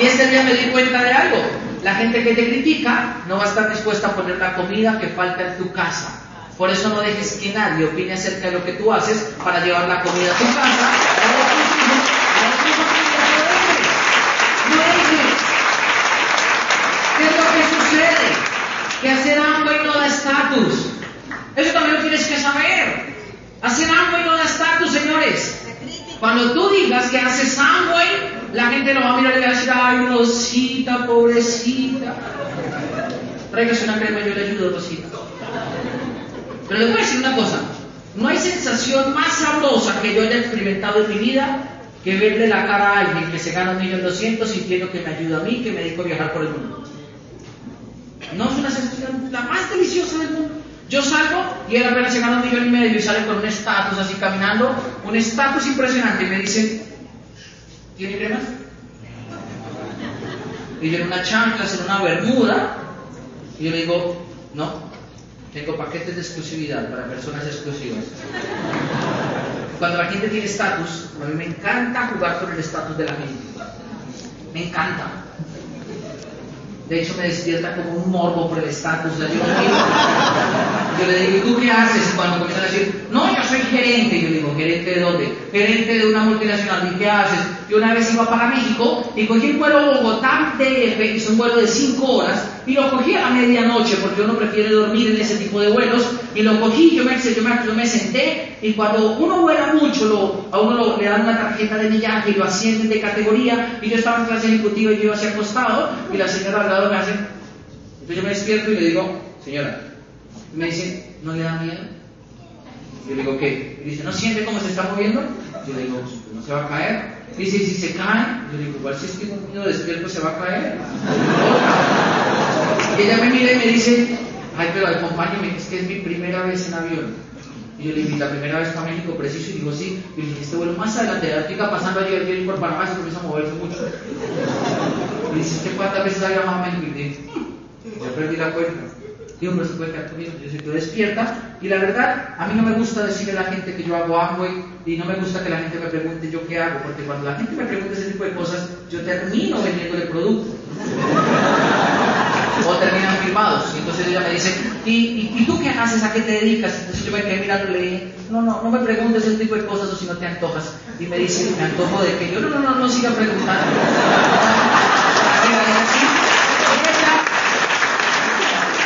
Y este día me di cuenta de algo. La gente que te critica no va a estar dispuesta a poner la comida que falta en tu casa. Por eso no dejes que nadie opine acerca de lo que tú haces para llevar la comida a tu casa. No dejes. ¿Qué es lo que sucede? Que hacer Amway no da estatus. Eso también lo tienes que saber. Hacer Amway no da estatus, señores. Cuando tú digas que haces Amway, la gente lo va a mirar y va a decir, ay, Rosita, pobrecita. Tráigase una crema, yo le ayudo, Rosita. Pero les voy a decir una cosa, no hay sensación más sabrosa que yo haya experimentado en mi vida que verle la cara a alguien que se gana un millón doscientos sintiendo que me ayuda a mí, que me dedico a viajar por el mundo. No es una sensación la más deliciosa del mundo. Yo salgo y él apenas se gana un millón y medio y sale con un estatus así caminando, un estatus impresionante y me dice, ¿tiene cremas? Y yo en una chancla, en una bermuda, y yo le digo, no, tengo paquetes de exclusividad para personas exclusivas. Cuando la gente tiene estatus, a mí me encanta jugar con el estatus de la gente. Me encanta. De hecho, me despierta como un morbo por el estatus. yo, yo, le digo, ¿y tú qué haces? Y cuando comienzan a decir, no, yo soy gerente. Yo digo, ¿gerente de dónde? Gerente de una multinacional. ¿Y qué haces? Yo una vez iba para México y cogí el vuelo Bogotá DF, que es un vuelo de 5 horas, y lo cogí a medianoche porque uno prefiere dormir en ese tipo de vuelos. Y lo cogí, yo me, yo me, yo me senté, y cuando uno vuela mucho, lo, a uno lo, le dan una tarjeta de millaje y lo ascienden de categoría. Y yo estaba en clase ejecutiva y yo iba hacia acostado, y la señora al Entonces yo me despierto y le digo, señora, me dice, ¿no le da miedo? Yo le digo, ¿qué? Y dice, ¿no siente cómo se está moviendo? Yo le digo, ¿no se va a caer? Dice, ¿y si se cae? Yo le digo, igual si estoy dormido despierto se va a caer. Y ella me mira y me dice, ay, pero acompáñame, es que es mi primera vez en avión. Y yo le dije, la primera vez para México, preciso, y digo, sí. Y le dije, este vuelo más adelante, la pasando ayer, yo por Panamá, se comienza a moverse mucho. Y dice, ¿usted cuántas veces ha llamado a México? Y dije, ya perdí la cuenta. Digo, pero se puede quedar conmigo. Yo se quedó despierta. Y la verdad, a mí no me gusta decirle a la gente que yo hago Amway y no me gusta que la gente me pregunte yo qué hago, porque cuando la gente me pregunta ese tipo de cosas, yo termino vendiendo el producto. O terminan firmados. Y entonces ella me dice, ¿Y, y, tú qué haces? ¿A qué te dedicas? Entonces yo me quedé mirando y le dije, no, no, no me preguntes ese tipo de cosas o si no te antojas. Y me dice, me antojo de que yo, no, no, no, no siga preguntando.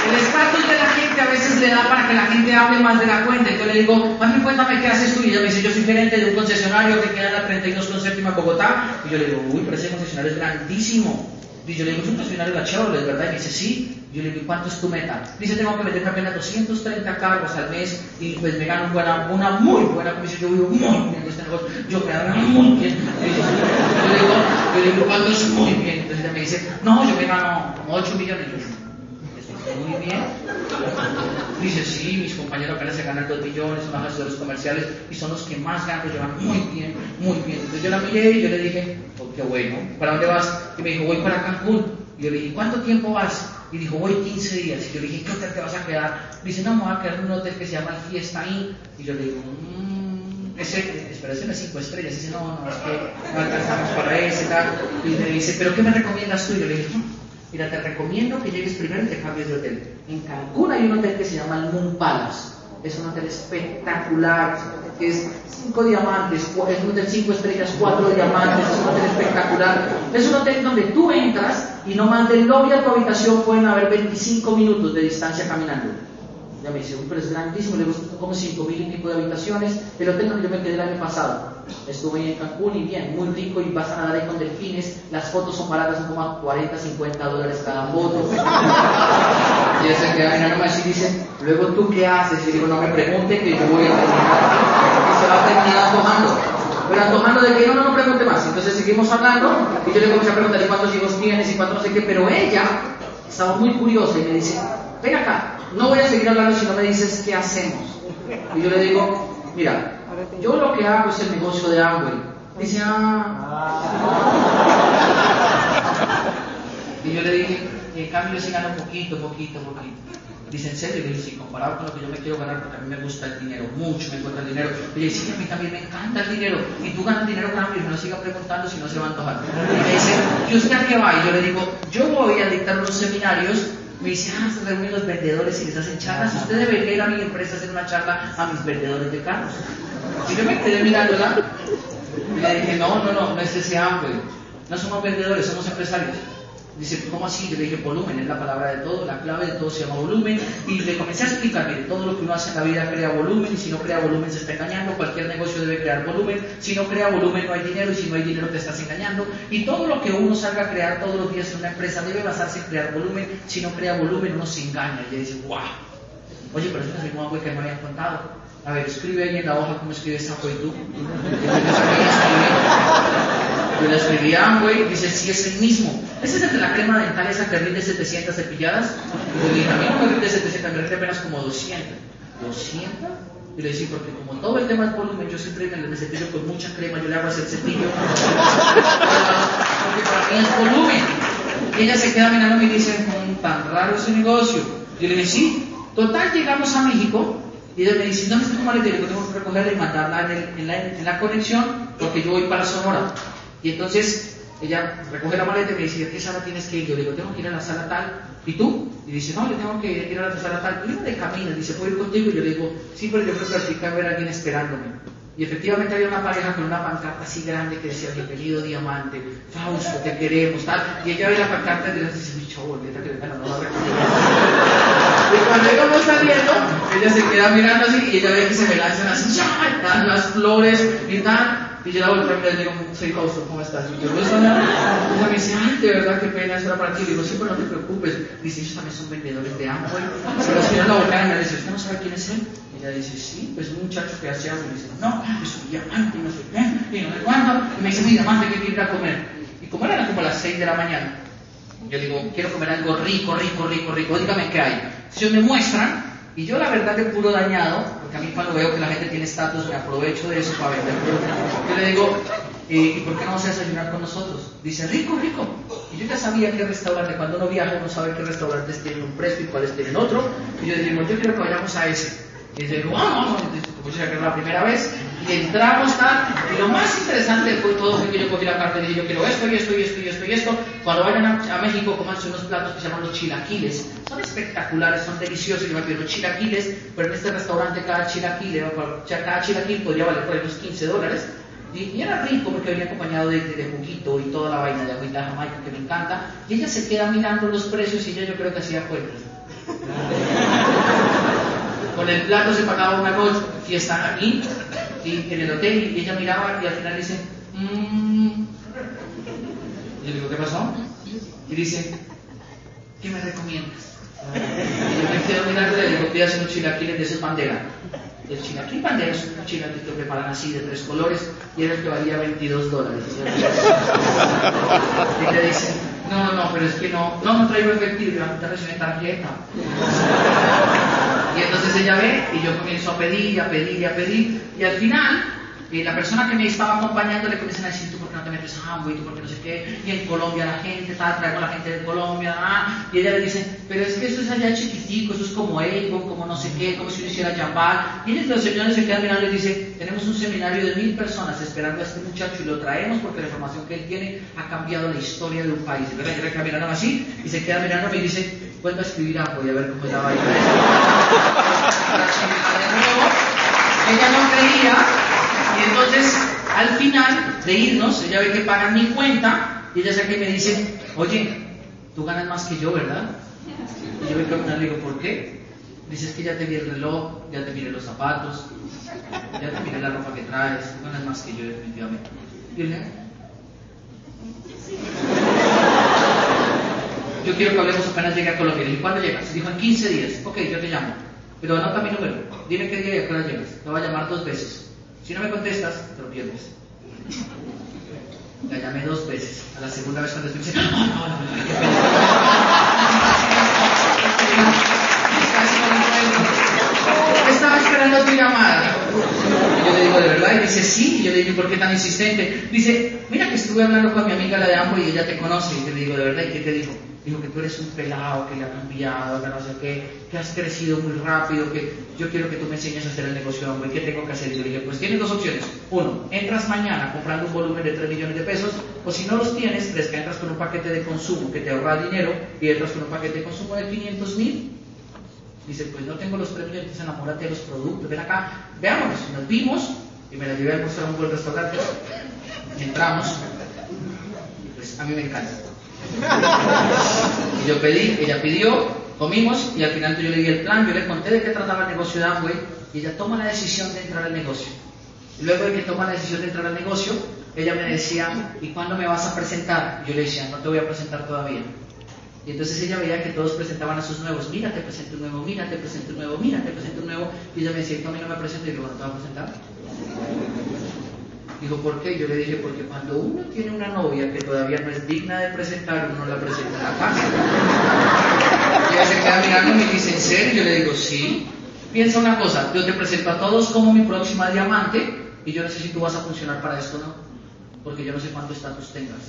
El estatus de la gente a veces le da para que la gente hable más de la cuenta. Entonces le digo, mami, cuéntame qué haces tú. Y ella me dice, yo soy gerente de un concesionario que queda en la 32 con séptima Bogotá. Y yo le digo, uy, pero ese concesionario es grandísimo. Y yo le digo, es un concesionario de la Chevrolet, ¿verdad? Y me dice, sí. Yo le digo, ¿cuánto es tu meta? Dice, tengo que vender apenas 230 carros al mes y pues me gano buena, una muy buena comisión. Yo vivo muy bien de este negocio. Yo me gano muy bien. Yo, le digo, yo le digo, ¿cuánto es muy bien? Entonces ella me dice, no, yo me gano como 8 millones. Yo, muy bien. Dice, sí, mis compañeros apenas se ganan 2 millones, son asesores comerciales y son los que más ganan, llevan muy bien, muy bien. Entonces yo la miré y yo le dije, oh, qué bueno, ¿para dónde vas? Y me dijo, voy para Cancún. Y yo le dije, ¿cuánto tiempo vas? Y dijo, voy 15 días. Y yo le dije, ¿qué hotel te vas a quedar? Dice, no, me voy a quedar en un hotel que se llama Fiesta Inn. Y yo le digo, mmm, ese, espera, ese no es 5 estrellas. Y dice, no, no, es que no alcanzamos para ese, tal. Y me dice, ¿pero qué me recomiendas tú? Y yo le dije, Mira, te recomiendo que llegues primero y te cambies de hotel. En Cancún hay un hotel que se llama Moon Palace. Es un hotel espectacular, que es cinco diamantes, es un hotel cinco estrellas, cuatro diamantes, es un hotel espectacular. Es un hotel donde tú entras y no más del lobby a tu habitación pueden haber 25 minutos de distancia caminando. Ya me dice, pero es grandísimo, le gustan como 5 mil y pico de habitaciones. El hotel donde yo me quedé el año pasado. Estuve ahí en Cancún y bien, muy rico y vas a nadar ahí con delfines. Las fotos son baratas, son como a 40, 50 dólares cada foto. y ella se queda mirando y dice, luego tú qué haces? Y digo, no me pregunte que yo voy a terminar. Y se va a terminar antojando. Pero antojando de que no, no, no pregunte más. Entonces seguimos hablando y yo le comencé a preguntar, ¿y cuántos hijos tienes? ¿Y cuántos no sé qué? Pero ella estaba muy curiosa y me dice, ven acá, no voy a seguir hablando si no me dices qué hacemos. Y yo le digo, mira, yo lo que hago es el negocio de Amway. Dice, ah. Y yo le dije, en cambio sí gano poquito, poquito, poquito. Dice, ¿en serio? Y comparado con lo que yo me quiero ganar, porque a mí me gusta el dinero, mucho me gusta el dinero. Y le dice, sí, a mí también me encanta el dinero. Y tú ganas dinero cambio, lo siga preguntando si no se va a antojar. Y dice, ¿y usted a qué va? Y yo le digo, yo voy a dictar unos seminarios me dice, ah, se reúnen los vendedores y les hacen charlas. Usted debería ir a mi empresa a hacer una charla a mis vendedores de carros. Y yo me quedé mirándola y le dije, no, no, no, no es ese hambre. No somos vendedores, somos empresarios. Dice, ¿cómo así? Le dije, volumen es la palabra de todo, la clave de todo se llama volumen. Y le comencé a explicar, mire, todo lo que uno hace en la vida crea volumen, y si no crea volumen se está engañando, cualquier negocio debe crear volumen, si no crea volumen no hay dinero, y si no hay dinero te estás engañando. Y todo lo que uno salga a crear todos los días en una empresa debe basarse en crear volumen, si no crea volumen uno se engaña. Y ella dice, wow, oye, pero eso es mismo agua que me habían contado. A ver, escribe ahí en la hoja cómo escribes Sapo y tú. Yo le escribí Amway, dice, sí, es el mismo. Ese es el de la crema dental esa que rinde 700 cepilladas. Y a mí no me rinde 700, me rinde apenas como 200. ¿200? Y le dije, porque como todo el tema es volumen, yo siempre me cepillo con mucha crema, yo le hago hacer cepillo. porque para mí es volumen. Y ella se queda mirando y me dice, tan raro ese negocio. Y le dije, sí. Total, llegamos a México y ella me dice, ¿dónde está tu maleta? Y le tengo que recogerla y mandarla en, la, la, conexión porque yo voy para Sonora. Y entonces ella recoge la maleta y me dice, ¿a qué sala tienes que ir? Yo le digo, tengo que ir a la sala tal. ¿Y tú? Y dice, no, yo tengo que ir a la sala tal. Y de camino, dice, ¿puedo ir contigo? Y yo le digo, sí, pero yo creo que ver a alguien esperándome. Y efectivamente había una pareja con una pancarta así grande que decía, bienvenido diamante, Fausto, te queremos, tal. Y ella ve la pancarta y dice, mi neta que venga, no va a Y cuando íbamos saliendo, ella se queda mirando así y ella ve que se me lanzan así, ¡ya! Las flores y tal. Y yo la volteo y le digo, soy Fausto, ¿cómo estás? Y yo, no. Y ella me dice, ay, de verdad, qué pena, eso era para ti. Y digo, sí, pero no te preocupes. Dice, ellos también son vendedores de Amway. Se los miran la boca y me dice, ¿usted no sabe quién es él? Y ella dice, sí, pues un muchacho que hace algo. Y dice, no, es un diamante, y no sé qué, y no sé cuándo. Y me dice, mi diamante, ¿qué quiere ir a comer? Y como eran como las 6 de la mañana, yo digo, quiero comer algo rico, rico, rico, rico. Dígame qué hay. Si me muestran, y yo la verdad de puro dañado, porque a mí cuando veo que la gente tiene estatus me aprovecho de eso para vender Yo le digo, ¿y por qué no vas a desayunar con nosotros? Dice, rico, rico. Y yo ya sabía qué restaurante, cuando uno viaja uno sabe qué restaurantes tienen un precio y cuáles tienen otro. Y yo le digo, yo quiero que vayamos a ese. Y yo digo, vamos, vamos. Como yo que era la primera vez, Y entramos tal, y lo más interesante fue todo fue que yo cogí la carta y dije, yo quiero esto y esto y esto y esto y esto. Cuando vayan a, México, comanse unos platos que se llaman los chilaquiles. Son espectaculares, son deliciosos. Yo me pido chilaquiles, pero en este restaurante cada chilaquil, cada chilaquil podría valer por unos 15 dólares. Y, era rico porque venía acompañado de, de, de juguito y toda la vaina de agüita Jamaica que me encanta. Y ella se queda mirando los precios y ella yo creo que hacía cuentas. Con el plato se pagaba una noche, fiesta aquí, y en el hotel, y ella miraba y al final dice, mmm. Y yo digo, ¿qué pasó? Y dice, ¿qué me recomiendas? Y yo me quedo mirando y le digo, pídase unos chilaquiles de esos bandera. El chilaquil bandera es un chilaquil que preparan así de tres colores y era el que valía 22 dólares. Y le dice, no, no, no, pero es que no, no, no traigo efectivo, la tarjeta. Y entonces ella ve y yo comienzo a pedir, a pedir, y a pedir, y al final y la persona que me estaba acompañando le comienzan a decir, tú por qué no te metes a Amway, tú por qué no sé qué, y en Colombia la gente, tal, traigo a la gente de Colombia, ah, y ella le dice, pero es que eso es allá chiquitico, eso es como Avon, como no sé qué, como si uno hiciera Jambal, y los señores se quedan mirando y dicen, tenemos un seminario de mil personas esperando a este muchacho y lo traemos porque la información que él tiene ha cambiado la historia de un país, y verdad, que miraron así, y se queda mirando y me dice, vuelve a escribir Amway a ver cómo la vaina. ella no creía, y entonces, al final de irnos, ella ve que pagan mi cuenta y ella saca y me dice, oye, tú ganas más que yo, ¿verdad? Y yo me y le digo, ¿por qué? Dices que ya te vi el reloj, ya te miré los zapatos, ya te miré la ropa que traes, ganas más que yo definitivamente. Y yo le yo quiero que hablemos apenas llegue a Colombia. Le dije, ¿cuándo llegas? Dijo, en 15 días. Ok, yo te llamo. Pero anota mi número. Dime qué día y a qué llegas. Te voy a llamar dos veces. Si no me contestas, te lo pierdes. La llamé dos veces. A la segunda vez cuando diciendo, no, no, no, no. Estaba esperando tu llamada. Y yo le digo, ¿de verdad? Y dice, sí. Y yo le digo, ¿por qué tan insistente? Dice, mira que estuve hablando con mi amiga la de Ambo y ella te conoce. Y yo le digo, ¿de verdad? ¿Y qué te dijo? Dijo que tú eres un pelado, que le ha cambiado, que no sé qué, que has crecido muy rápido, que yo quiero que tú me enseñes a hacer el negocio, hombre, ¿qué tengo que hacer? Y yo le dije, pues tienes dos opciones. Uno, entras mañana comprando un volumen de 3 millones de pesos, o si no los tienes, que entras con un paquete de consumo que te ahorra dinero y entras con un paquete de consumo de 500 mil. Dice, pues no tengo los 3 millones, enamórate de los productos, ven acá, veámonos. Y nos vimos y me la llevé a a un buen restaurante. Entramos, pues a mí me encanta. Y yo pedí, ella pidió, comimos y al final yo le di el plan, yo le conté de qué trataba el negocio de Amway y ella toma la decisión de entrar al negocio. Luego de que toma la decisión de entrar al negocio, ella me decía, ¿y cuándo me vas a presentar? Yo le decía, no te voy a presentar todavía. Y entonces ella veía que todos presentaban a sus nuevos, mira, te presento un nuevo, mira, te presento un nuevo, mira, te presento un nuevo. Y ella me decía, ¿tú a no me presento? Y yo, ¿no te vas a presentar? Dijo, ¿por qué? Yo le dije, porque cuando uno tiene una novia que todavía no es digna de presentar, uno la presenta en la casa. Y ella se queda mirando y me dice, ¿en serio? Yo le digo, sí. Piensa una cosa, yo te presento a todos como mi próxima diamante y yo no sé si tú vas a funcionar para esto o no, porque yo no sé cuánto estatus tengas.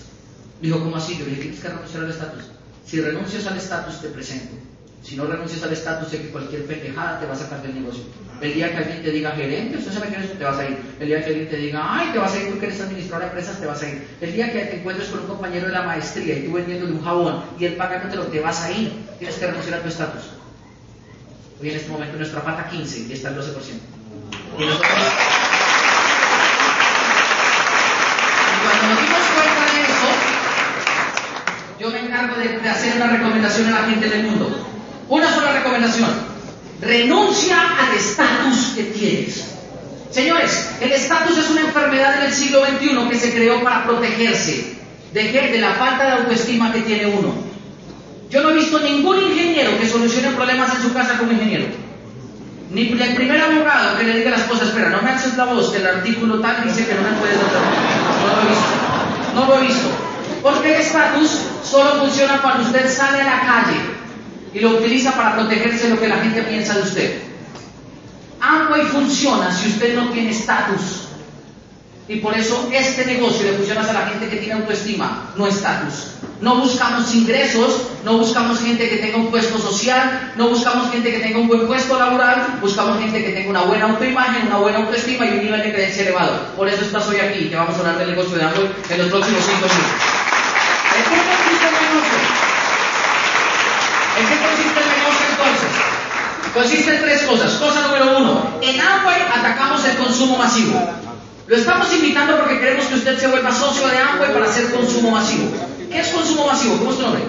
Dijo, ¿cómo así? Yo le dije, tienes que renunciar al estatus. Si renuncias al estatus, te presento. Si no renuncias al estatus, sé que cualquier pendejada te va a sacar del negocio. El día que alguien te diga gerente, usted sabe que eso te vas a ir. El día que alguien te diga, ay, te vas a ir tú que eres administrador de empresas, te vas a ir. El día que te encuentres con un compañero de la maestría y tú vendiéndole un jabón y él pagándotelo, te vas a ir. Tienes que renunciar a tu estatus. Hoy en este momento nuestra pata 15 y está el 12%. Y nosotros... Y cuando nos dimos cuenta de eso, yo me encargo de, de, hacer una recomendación a la gente del mundo. Una sola recomendación. Renuncia al estatus que tienes. Señores, el estatus es una enfermedad en el siglo XXI que se creó para protegerse de, de la falta de autoestima que tiene uno. Yo no he visto ningún ingeniero que solucione problemas en su casa como ingeniero. Ni el primer abogado que le diga a la esposa, espera, no me haces la voz, que el artículo tal dice que no me puedes dar No lo he visto. No lo he visto. Porque el estatus solo funciona cuando usted sale a la calle y lo utiliza para protegerse de lo que la gente piensa de usted. Amway funciona si usted no tiene estatus. Y por eso este negocio le funciona a la gente que tiene autoestima, no estatus. No buscamos ingresos, no buscamos gente que tenga un puesto social, no buscamos gente que tenga un buen puesto laboral, buscamos gente que tenga una buena autoimagen, una buena autoestima y un nivel de creencia elevado. Por eso estás hoy aquí, que vamos a hablar del negocio de Amway en los próximos cinco minutos. ¿En qué consiste el negocio? ¿En qué consiste el negocio entonces? Consiste en tres cosas. Cosa número uno, en Amway atacamos el consumo masivo. Lo estamos invitando porque queremos que usted se vuelva socio de Amway para hacer consumo masivo. ¿Qué es consumo masivo? ¿Cómo es tu nombre?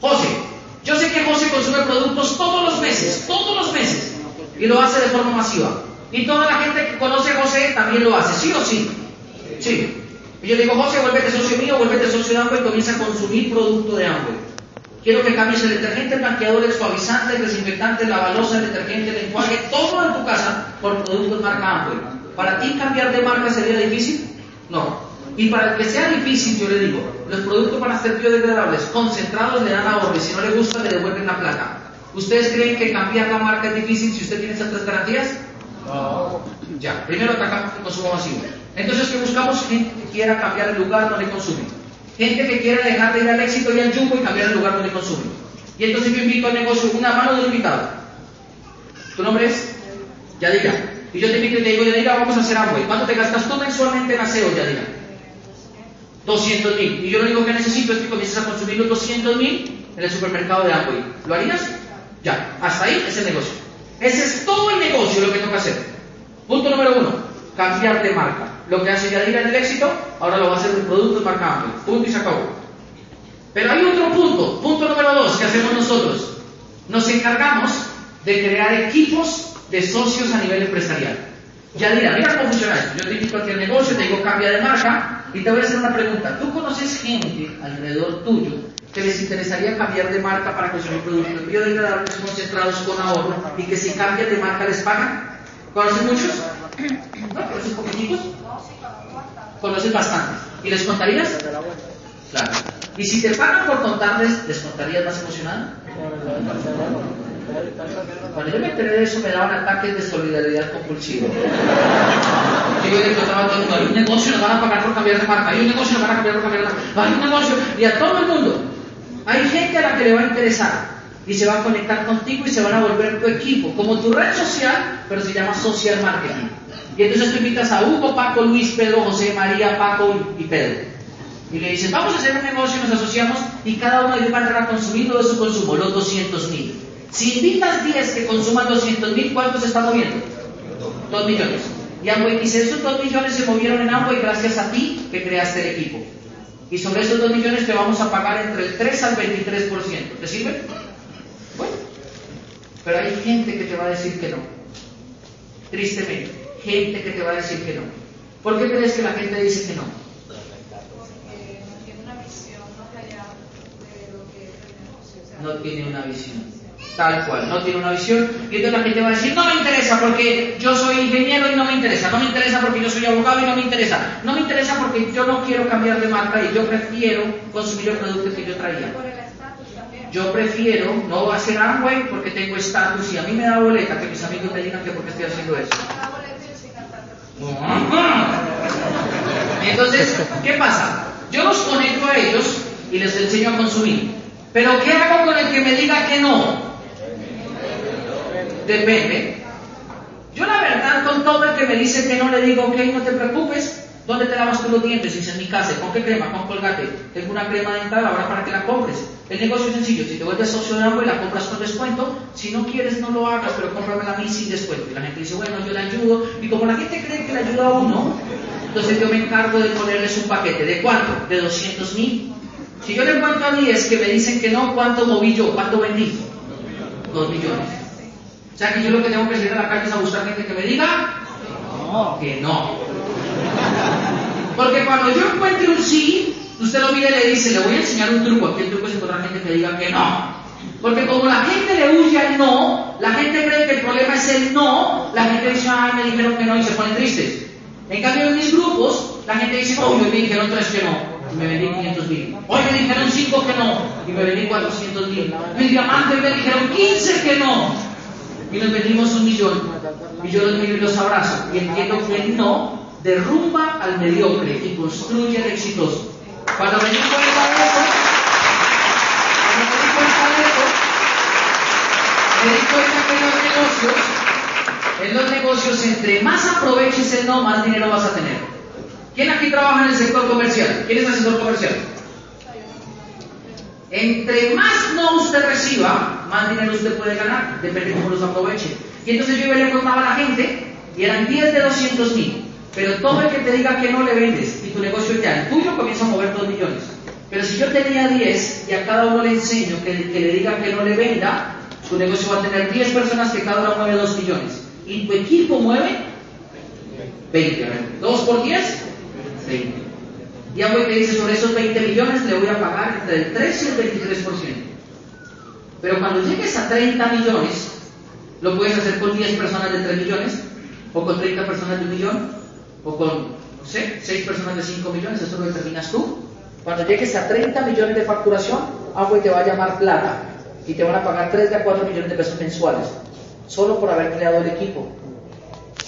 José. Yo sé que José consume productos todos los meses, todos los meses, y lo hace de forma masiva. Y toda la gente que conoce a José también lo hace, ¿sí o sí? Sí. Y yo le digo, José, vuélvete socio mío, vuélvete socio de Amway y comienza a consumir producto de Amway. Quiero que cambies el detergente, el blanqueador, el suavizante, el desinfectante, la balosa, el detergente, el enjuague, todo en tu casa por productos marca Amway. ¿Para ti cambiar de marca sería difícil? No. Y para el que sea difícil, yo le digo, los productos van a ser biodegradables, concentrados le dan ahorro y si no le gusta le devuelven la plata. ¿Ustedes creen que cambiar la marca es difícil si usted tiene esas tres garantías? No. Ya, primero atacamos el consumo masivo. Entonces, que buscamos? Gente que quiera cambiar el lugar donde consume. Gente que quiera dejar de ir al éxito y al jumbo y cambiar el lugar donde consume. Y entonces yo invito al negocio una mano de invitado. ¿Tu nombre es? Yadira. Y yo te invito y te digo, Yadira, vamos a hacer algo. ¿Y cuánto te gastas tú mensualmente en aseo, Yadira? 200 mil. Y yo lo único que necesito es que comiences a consumir los 200 mil en el supermercado de Amway. ¿Lo harías? Ya. Hasta ahí es el negocio. Ese es todo el negocio lo que toca hacer. Punto número uno. Cambiar de marca. Lo que hace Yadira en el éxito, ahora lo va a hacer de producto marca Amway. Punto y se acabó. Pero hay otro punto. Punto número dos que hacemos nosotros. Nos encargamos de crear equipos de socios a nivel empresarial. Yadira, mira cómo funciona esto. Yo te invito a que el negocio, te digo cambia de marca, y te voy a hacer una pregunta. ¿Tú conoces gente alrededor tuyo que les interesaría cambiar de marca para consumir productos biodegradables concentrados con ahorro y que si cambian de marca les pagan? ¿Conoces muchos? ¿No? ¿Conoces poquititos? ¿Conoces bastantes? ¿Y les contarías? Claro. ¿Y si te pagan por contarles, les contarías más emocionado? Cuando yo me enteré de eso me daban ataques de solidaridad compulsiva. Yo le contaba a todo el mundo, hay un negocio, nos van a pagar por cambiar de marca, hay un negocio, nos van a cambiar por cambiar de marca, hay un negocio, y a todo el mundo. Hay gente a la que le va a interesar y se va a conectar contigo y se van a volver tu equipo, como tu red social, pero se llama social marketing. Y entonces tú invitas a Hugo, Paco, Luis, Pedro, José, María, Paco y Pedro. Y le dices, vamos a hacer un negocio, nos asociamos y cada uno de ellos va a entrar a consumir todo su consumo, los 200 mil. Si invitas 10 que consuman 200 mil, ¿cuántos se están moviendo? 2 millones. Y Amway dice, esos 2 millones se movieron en Amway gracias a ti que creaste el equipo. Y sobre esos 2 millones te vamos a pagar entre el 3 al 23%. ¿Te sirve? Pero hay gente que te va a decir que no. Tristemente, gente que te va a decir que no. ¿Por qué crees que la gente dice que no? No tiene una visión. Tal cual, no tiene una visión. Y entonces la gente va a decir, no me interesa porque yo soy ingeniero y no me interesa. No me interesa porque yo soy abogado y no me interesa. No me interesa porque yo no quiero cambiar de marca y yo prefiero consumir el producto que yo traía. Yo prefiero no hacer Amway porque tengo estatus y a mí me da boleta que mis amigos me digan que por qué estoy haciendo eso. Entonces, ¿qué pasa? Yo los conecto a ellos y les enseño a consumir. Pero ¿qué hago con el que me diga que no? Depende. Yo la verdad con todo el que me dice que no le digo, ok, no te preocupes, ¿dónde te lavas tú los dientes? Dice en mi casa, ¿con qué crema? Con colgate. Tengo una crema dental ahora para que la compres. El negocio es sencillo, si te vuelves socio de Amway la compras con descuento, si no quieres no lo hagas, pero cómpramela a mí sin descuento. Y la gente dice, bueno, yo le ayudo, y como la gente cree que le ayuda a uno, entonces yo me encargo de ponerles un paquete. ¿De cuánto? De 200 mil. Si yo le cuento a 10 que me dicen que no, ¿cuánto moví yo? ¿Cuánto vendí? Dos millones. O sea que yo lo que tengo que salir a la calle es a buscar gente que me diga que no. Porque cuando yo encuentre un sí, usted lo mira y le dice, le voy a enseñar un truco. Aquí el truco es encontrar gente que diga que no. Porque como la gente le huye al no, la gente cree que el problema es el no, la gente dice, ay, me dijeron que no y se ponen tristes. En cambio, en mis grupos, la gente dice, oh, me dijeron tres que no y me vendí 500 mil. Hoy me dijeron 5 que no y me vendí 400 mil. Mis diamantes me dijeron 15 que no y nos vendimos un millón. Y yo los miro y los abrazo y entiendo que el no derrumba al mediocre y construye al exitoso. Cuando venís por el barbeco, cuando venís por el barbeco, me di cuenta que los negocios, en los negocios, entre más aproveches el no, más dinero vas a tener. ¿Quién aquí trabaja en el sector comercial? ¿Quién es asesor comercial? Entre más no usted reciba, más dinero usted puede ganar, depende de cómo los aproveche. Y entonces yo le contaba a la gente, y eran 10 de 200 mil pero todo el que te diga que no le vendes y tu negocio ya, el tuyo comienza a mover 2 millones. Pero si yo tenía 10 y a cada uno le enseño que, que le diga que no le venda, su negocio va a tener 10 personas que cada una mueve 2 millones. Y tu equipo mueve 20. 2 por 10, 20. Y algo que dice, sobre esos 20 millones le voy a pagar entre el 3 y el 23%. Pero cuando llegues a 30 millones, lo puedes hacer con 10 personas de 3 millones, o con 30 personas de un millón, o con, no sé, 6 personas de 5 millones, eso lo determinas tú. Cuando llegues a 30 millones de facturación, Amway te va a llamar plata y te van a pagar 3 de 4 millones de pesos mensuales, solo por haber creado el equipo.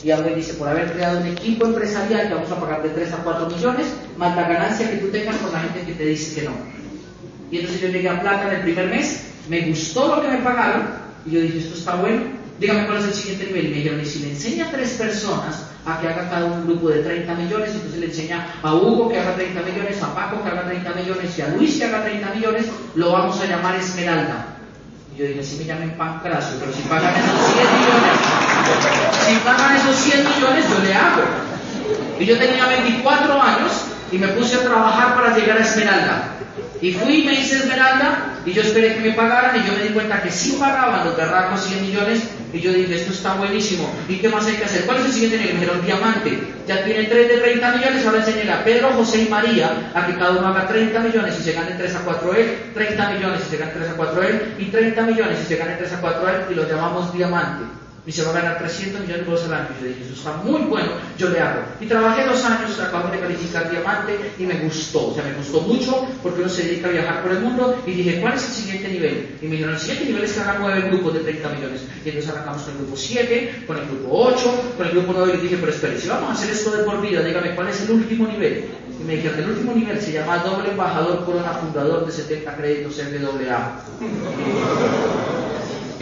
Y Amway dice, por haber creado un equipo empresarial, te vamos a pagar de 3 a 4 millones, más la ganancia que tú tengas con la gente que te dice que no. Y entonces yo llegué a plata en el primer mes, me gustó lo que me pagaron, y yo dije, esto está bueno, dígame cuál es el siguiente nivel. Y me dijeron, y si le enseña a tres personas a que haga cada un grupo de 30 millones, entonces le enseña a Hugo que haga 30 millones, a Paco que haga 30 millones y a Luis que haga 30 millones, lo vamos a llamar Esmeralda. Y yo dije, si me llamen Pancracio, pero si pagan esos 100 millones, si pagan esos 100 millones, yo le hago. Y yo tenía 24 años y me puse a trabajar para llegar a Esmeralda. Y fui y me hice Esmeralda y yo esperé que me pagaran y yo me di cuenta que sí pagaban los berracos 100 millones y yo dije, esto está buenísimo. ¿Y qué más hay que hacer? ¿Cuál es el siguiente nivel? Me dijeron, diamante. Ya tiene 3 de 30 millones, ahora enseñé a Pedro, José y María a que cada uno haga 30 millones y se gane 3 a 4 él, 30 millones y se gane 3 a 4 él, y 30 millones y se gane 3 a 4 él, y lo llamamos diamante y se va a ganar 300 millones de pesos al año. Yo dije, eso está muy bueno, yo le hago. Y trabajé dos años, acabo de calificar diamante y me gustó, o sea, me gustó mucho porque uno se dedica a viajar por el mundo y dije, ¿cuál es el siguiente nivel? Y me dijeron, el siguiente nivel es que hagan nueve grupos de 30 millones. Y entonces arrancamos con el grupo 7, con el grupo 8, con el grupo 9 y dije, pero espere, si vamos a hacer esto de por vida, dígame, ¿cuál es el último nivel? Y me dijeron, el último nivel se llama doble embajador corona fundador de 70 créditos MWA.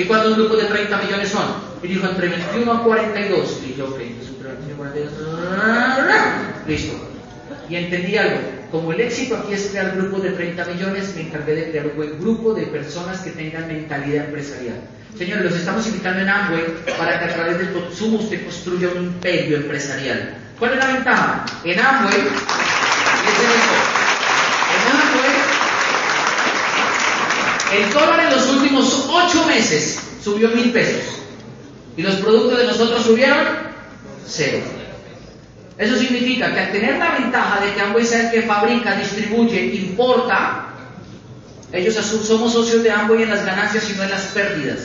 ¿Y cuántos grupos de 30 millones son? Y dijo entre 21 a 42. Y dije, ok, entre 21 a 42. Listo. Y entendí algo. Como el éxito aquí es crear grupos de 30 millones, me encargué de crear un buen grupo de personas que tengan mentalidad empresarial. Señores, los estamos invitando en Amway para que a través del consumo usted construya un imperio empresarial. ¿Cuál es la ventaja? En Amway, el dólar en los últimos 8 meses subió mil pesos. Y los productos de nosotros subieron cero. Eso significa que al tener la ventaja de que Amway sea el que fabrica, distribuye, importa, ellos somos socios de Amway en las ganancias y no en las pérdidas.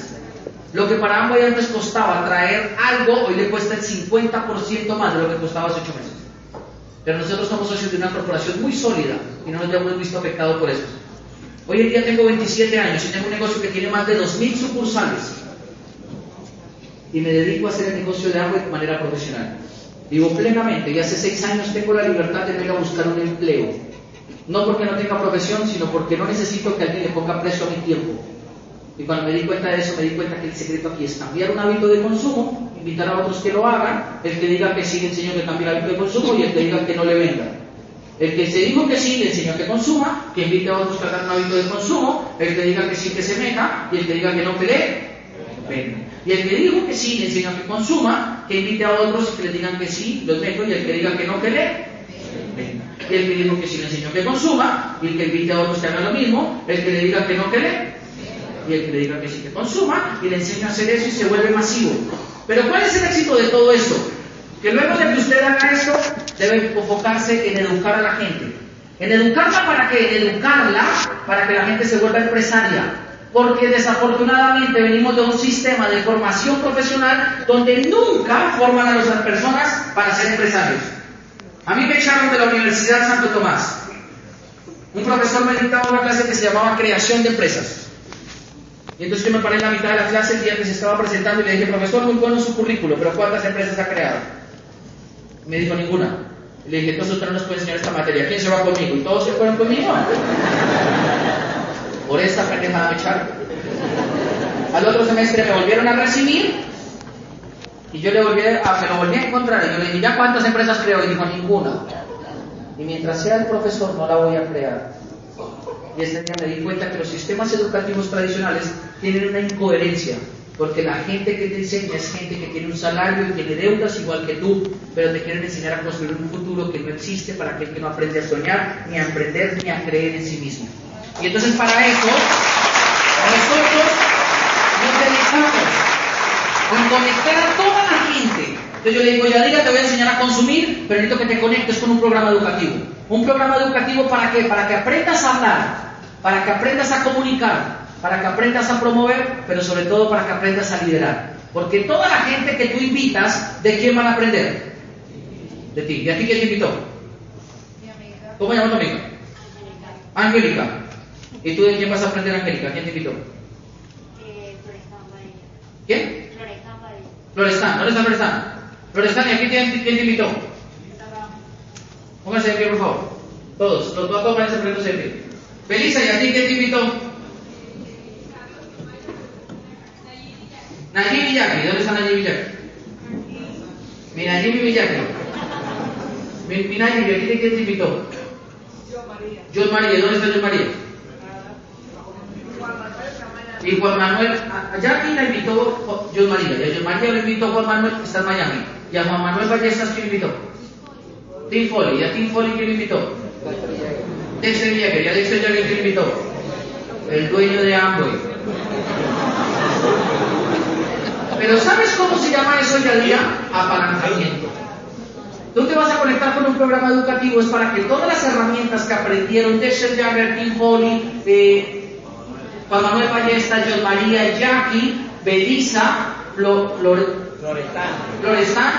Lo que para Amway antes costaba traer algo, hoy le cuesta el 50% más de lo que costaba hace 8 meses. Pero nosotros somos socios de una corporación muy sólida y no nos hemos visto afectados por eso. Hoy en día tengo 27 años y tengo un negocio que tiene más de 2.000 sucursales. Y me dedico a hacer el negocio de Amway de manera profesional. Digo plenamente, y hace 6 años tengo la libertad de ir a buscar un empleo. No porque no tenga profesión, sino porque no necesito que alguien le ponga precio a mi tiempo. Y cuando me di cuenta de eso, me di cuenta que el secreto aquí es cambiar un hábito de consumo, invitar a otros que lo hagan, el que diga que sí le enseño que cambie el hábito de consumo y el que diga que no le venda. El que se dijo que sí le enseño que consuma, que invite a otros que hagan un hábito de consumo, el que diga que sí que se meta y el que diga que no que le venda. Y el que dijo que sí le enseño que consuma, que invite a otros que le digan que sí, los meto y el que diga que no que le venda. Y el que dijo que sí le enseño que consuma, y el que invite a otros que hagan lo mismo, el que le diga que no que y el que le diga que sí que consuma y le enseña a hacer eso y se vuelve masivo. Pero ¿cuál es el éxito de todo esto? Que luego de que usted haga esto, debe enfocarse en educar a la gente. En educarla para que, en educarla para que la gente se vuelva empresaria. Porque desafortunadamente venimos de un sistema de formación profesional donde nunca forman a las personas para ser empresarios. A mí me echaron de la Universidad Santo Tomás. Un profesor me dictaba una clase que se llamaba Creación de Empresas. Y entonces yo me paré en la mitad de la clase el día que se estaba presentando y le dije, profesor, muy bueno su currículo, pero ¿cuántas empresas ha creado? Me dijo ninguna. Le dije, entonces usted no nos puede enseñar esta materia. ¿Quién se va conmigo? ¿Y todos se fueron conmigo? Por esta pendejada me echaron. Al otro semestre me volvieron a recibir y yo le volví a, me lo volví a encontrar y yo le dije, ¿ya cuántas empresas creo? Y dijo, ninguna. Y mientras sea el profesor no la voy a crear. Y este día me di cuenta que los sistemas educativos tradicionales tienen una incoherencia, porque la gente que te enseña es gente que tiene un salario y tiene deudas igual que tú, pero te quieren enseñar a construir un futuro que no existe para aquel que no aprende a soñar, ni a emprender, ni a creer en sí mismo. Y entonces para eso, nosotros nos dedicamos a conectar a toda la gente. Entonces yo le digo, ya diga, te voy a enseñar a consumir, pero necesito que te conectes con un programa educativo. Un programa educativo para qué? Para que aprendas a hablar, para que aprendas a comunicar, para que aprendas a promover, pero sobre todo para que aprendas a liderar. Porque toda la gente que tú invitas, ¿de quién van a aprender? De ti. ¿Y a ti quién te invitó? ¿Cómo se llama tu amiga? Angélica. ¿Y tú de quién vas a aprender, Angélica? ¿Quién te invitó? ¿Quién? Florestán, ¿dónde está Florestán? Florestán, ¿y aquí quién, quién te invitó? Pónganse de pie, por favor. Todos, los dos a ser de pie. Felisa, ¿y a ti quién te invitó? Nayib Villacri, ¿dónde está Nayib Villacri? Mi Nayib Villacri. Mi, mi Nayib, ¿y aquí quién te invitó? John María, ¿dónde está John María? Y Juan Manuel, allá aquí la invitó John María, y a John María le invitó Juan Manuel, que está en Miami. Y a Juan Manuel Ballestas, ¿quién invitó? Tim Foley, ¿y a Tim Foley quién invitó? Dexter Villegas, ¿y a Dexter Villegas quién invitó? El dueño de Amway. Pero ¿sabes cómo se llama eso hoy día? Apalancamiento. Tú te vas a conectar con un programa educativo, es para que todas las herramientas que aprendieron Dexter Jagger, Tim Foley, eh, Juan Manuel Ballesta, John María, Jackie, Belisa, Flo, Florestán,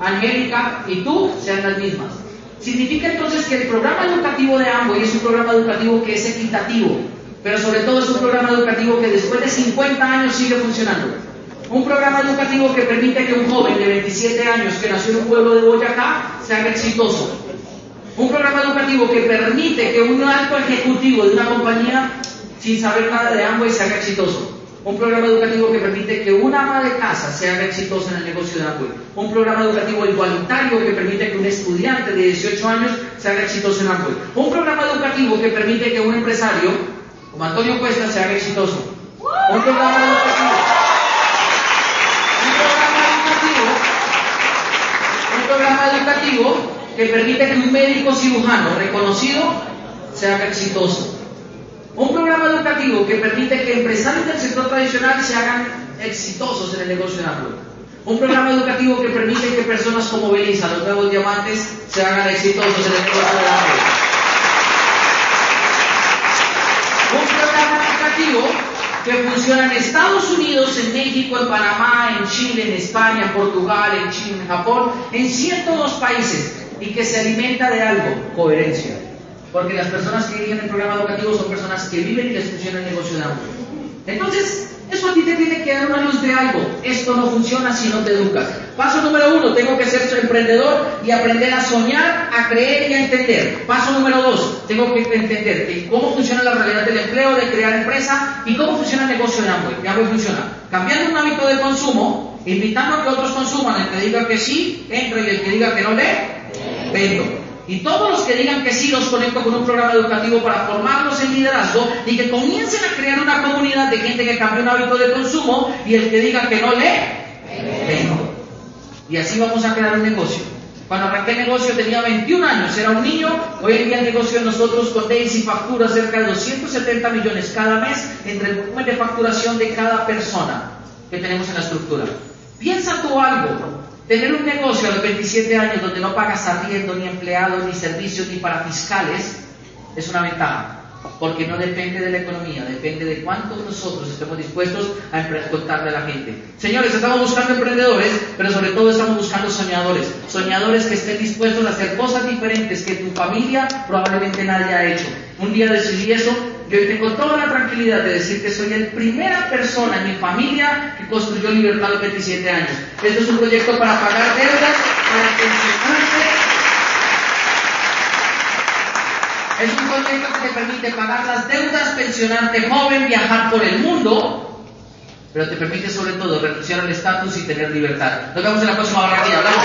Angélica y tú sean las mismas. Significa entonces que el programa educativo de Amway es un programa educativo que es equitativo, pero sobre todo es un programa educativo que después de 50 años sigue funcionando. Un programa educativo que permite que un joven de 27 años que nació en un pueblo de Boyacá se haga exitoso. Un programa educativo que permite que un alto ejecutivo de una compañía sin saber nada de Amway se haga exitoso. Un programa educativo que permite que una ama de casa se haga exitosa en el negocio de Amway. Un programa educativo igualitario que permite que un estudiante de 18 años se haga exitoso en Amway. Un programa educativo que permite que un empresario, como Antonio Cuesta, se haga exitoso. Un programa educativo. Un programa educativo. Un programa educativo que permite que un médico cirujano reconocido se haga exitoso. Un programa educativo que permite que empresarios del sector tradicional se hagan exitosos en el negocio de Amway. Un programa educativo que permite que personas como Belisa, los nuevos diamantes, se hagan exitosos en el negocio de Amway. Un programa educativo que funciona en Estados Unidos, en México, en Panamá, en Chile, en España, en Portugal, en China, en Japón, en 102 países y que se alimenta de algo, coherencia. Porque las personas que dirigen el programa educativo son personas que viven y les funciona el negocio de. Entonces, eso a ti te tiene que dar una luz de algo. Esto no funciona si no te educas. Paso número uno, tengo que ser emprendedor y aprender a soñar, a creer y a entender. Paso número dos, tengo que entender cómo funciona la realidad del empleo, de crear empresa y cómo funciona el negocio de Amway. Amway funciona cambiando un hábito de consumo, invitando a que otros consuman, el que diga que sí, entra y el que diga que no, le vendo. Y todos los que digan que sí los conecto con un programa educativo para formarlos en liderazgo y que comiencen a crear una comunidad de gente que cambie un hábito de consumo y el que diga que no lee, vengo. Y así vamos a crear un negocio. Cuando arranqué el negocio tenía 21 años, era un niño, hoy en día el negocio de nosotros con Daisy factura cerca de 270 millones cada mes entre el volumen de facturación de cada persona que tenemos en la estructura. Piensa tú algo, Tener un negocio a los 27 años donde no pagas arriendo, ni empleados, ni servicios, ni para fiscales, es una ventaja. Porque no depende de la economía, depende de cuántos nosotros estemos dispuestos a contarle a la gente. Señores, estamos buscando emprendedores, pero sobre todo estamos buscando soñadores. Soñadores que estén dispuestos a hacer cosas diferentes que tu familia probablemente nadie ha hecho. Un día decidí eso yo tengo toda la tranquilidad de decir que soy la primera persona en mi familia que construyó Libertad a los 27 años. Esto es un proyecto para pagar deudas, para pensionarse. Es un proyecto que te permite pagar las deudas, pensionarte joven, viajar por el mundo pero te permite sobre todo renunciar al estatus y tener libertad. Nos vemos en la próxima hora aquí. Hablamos.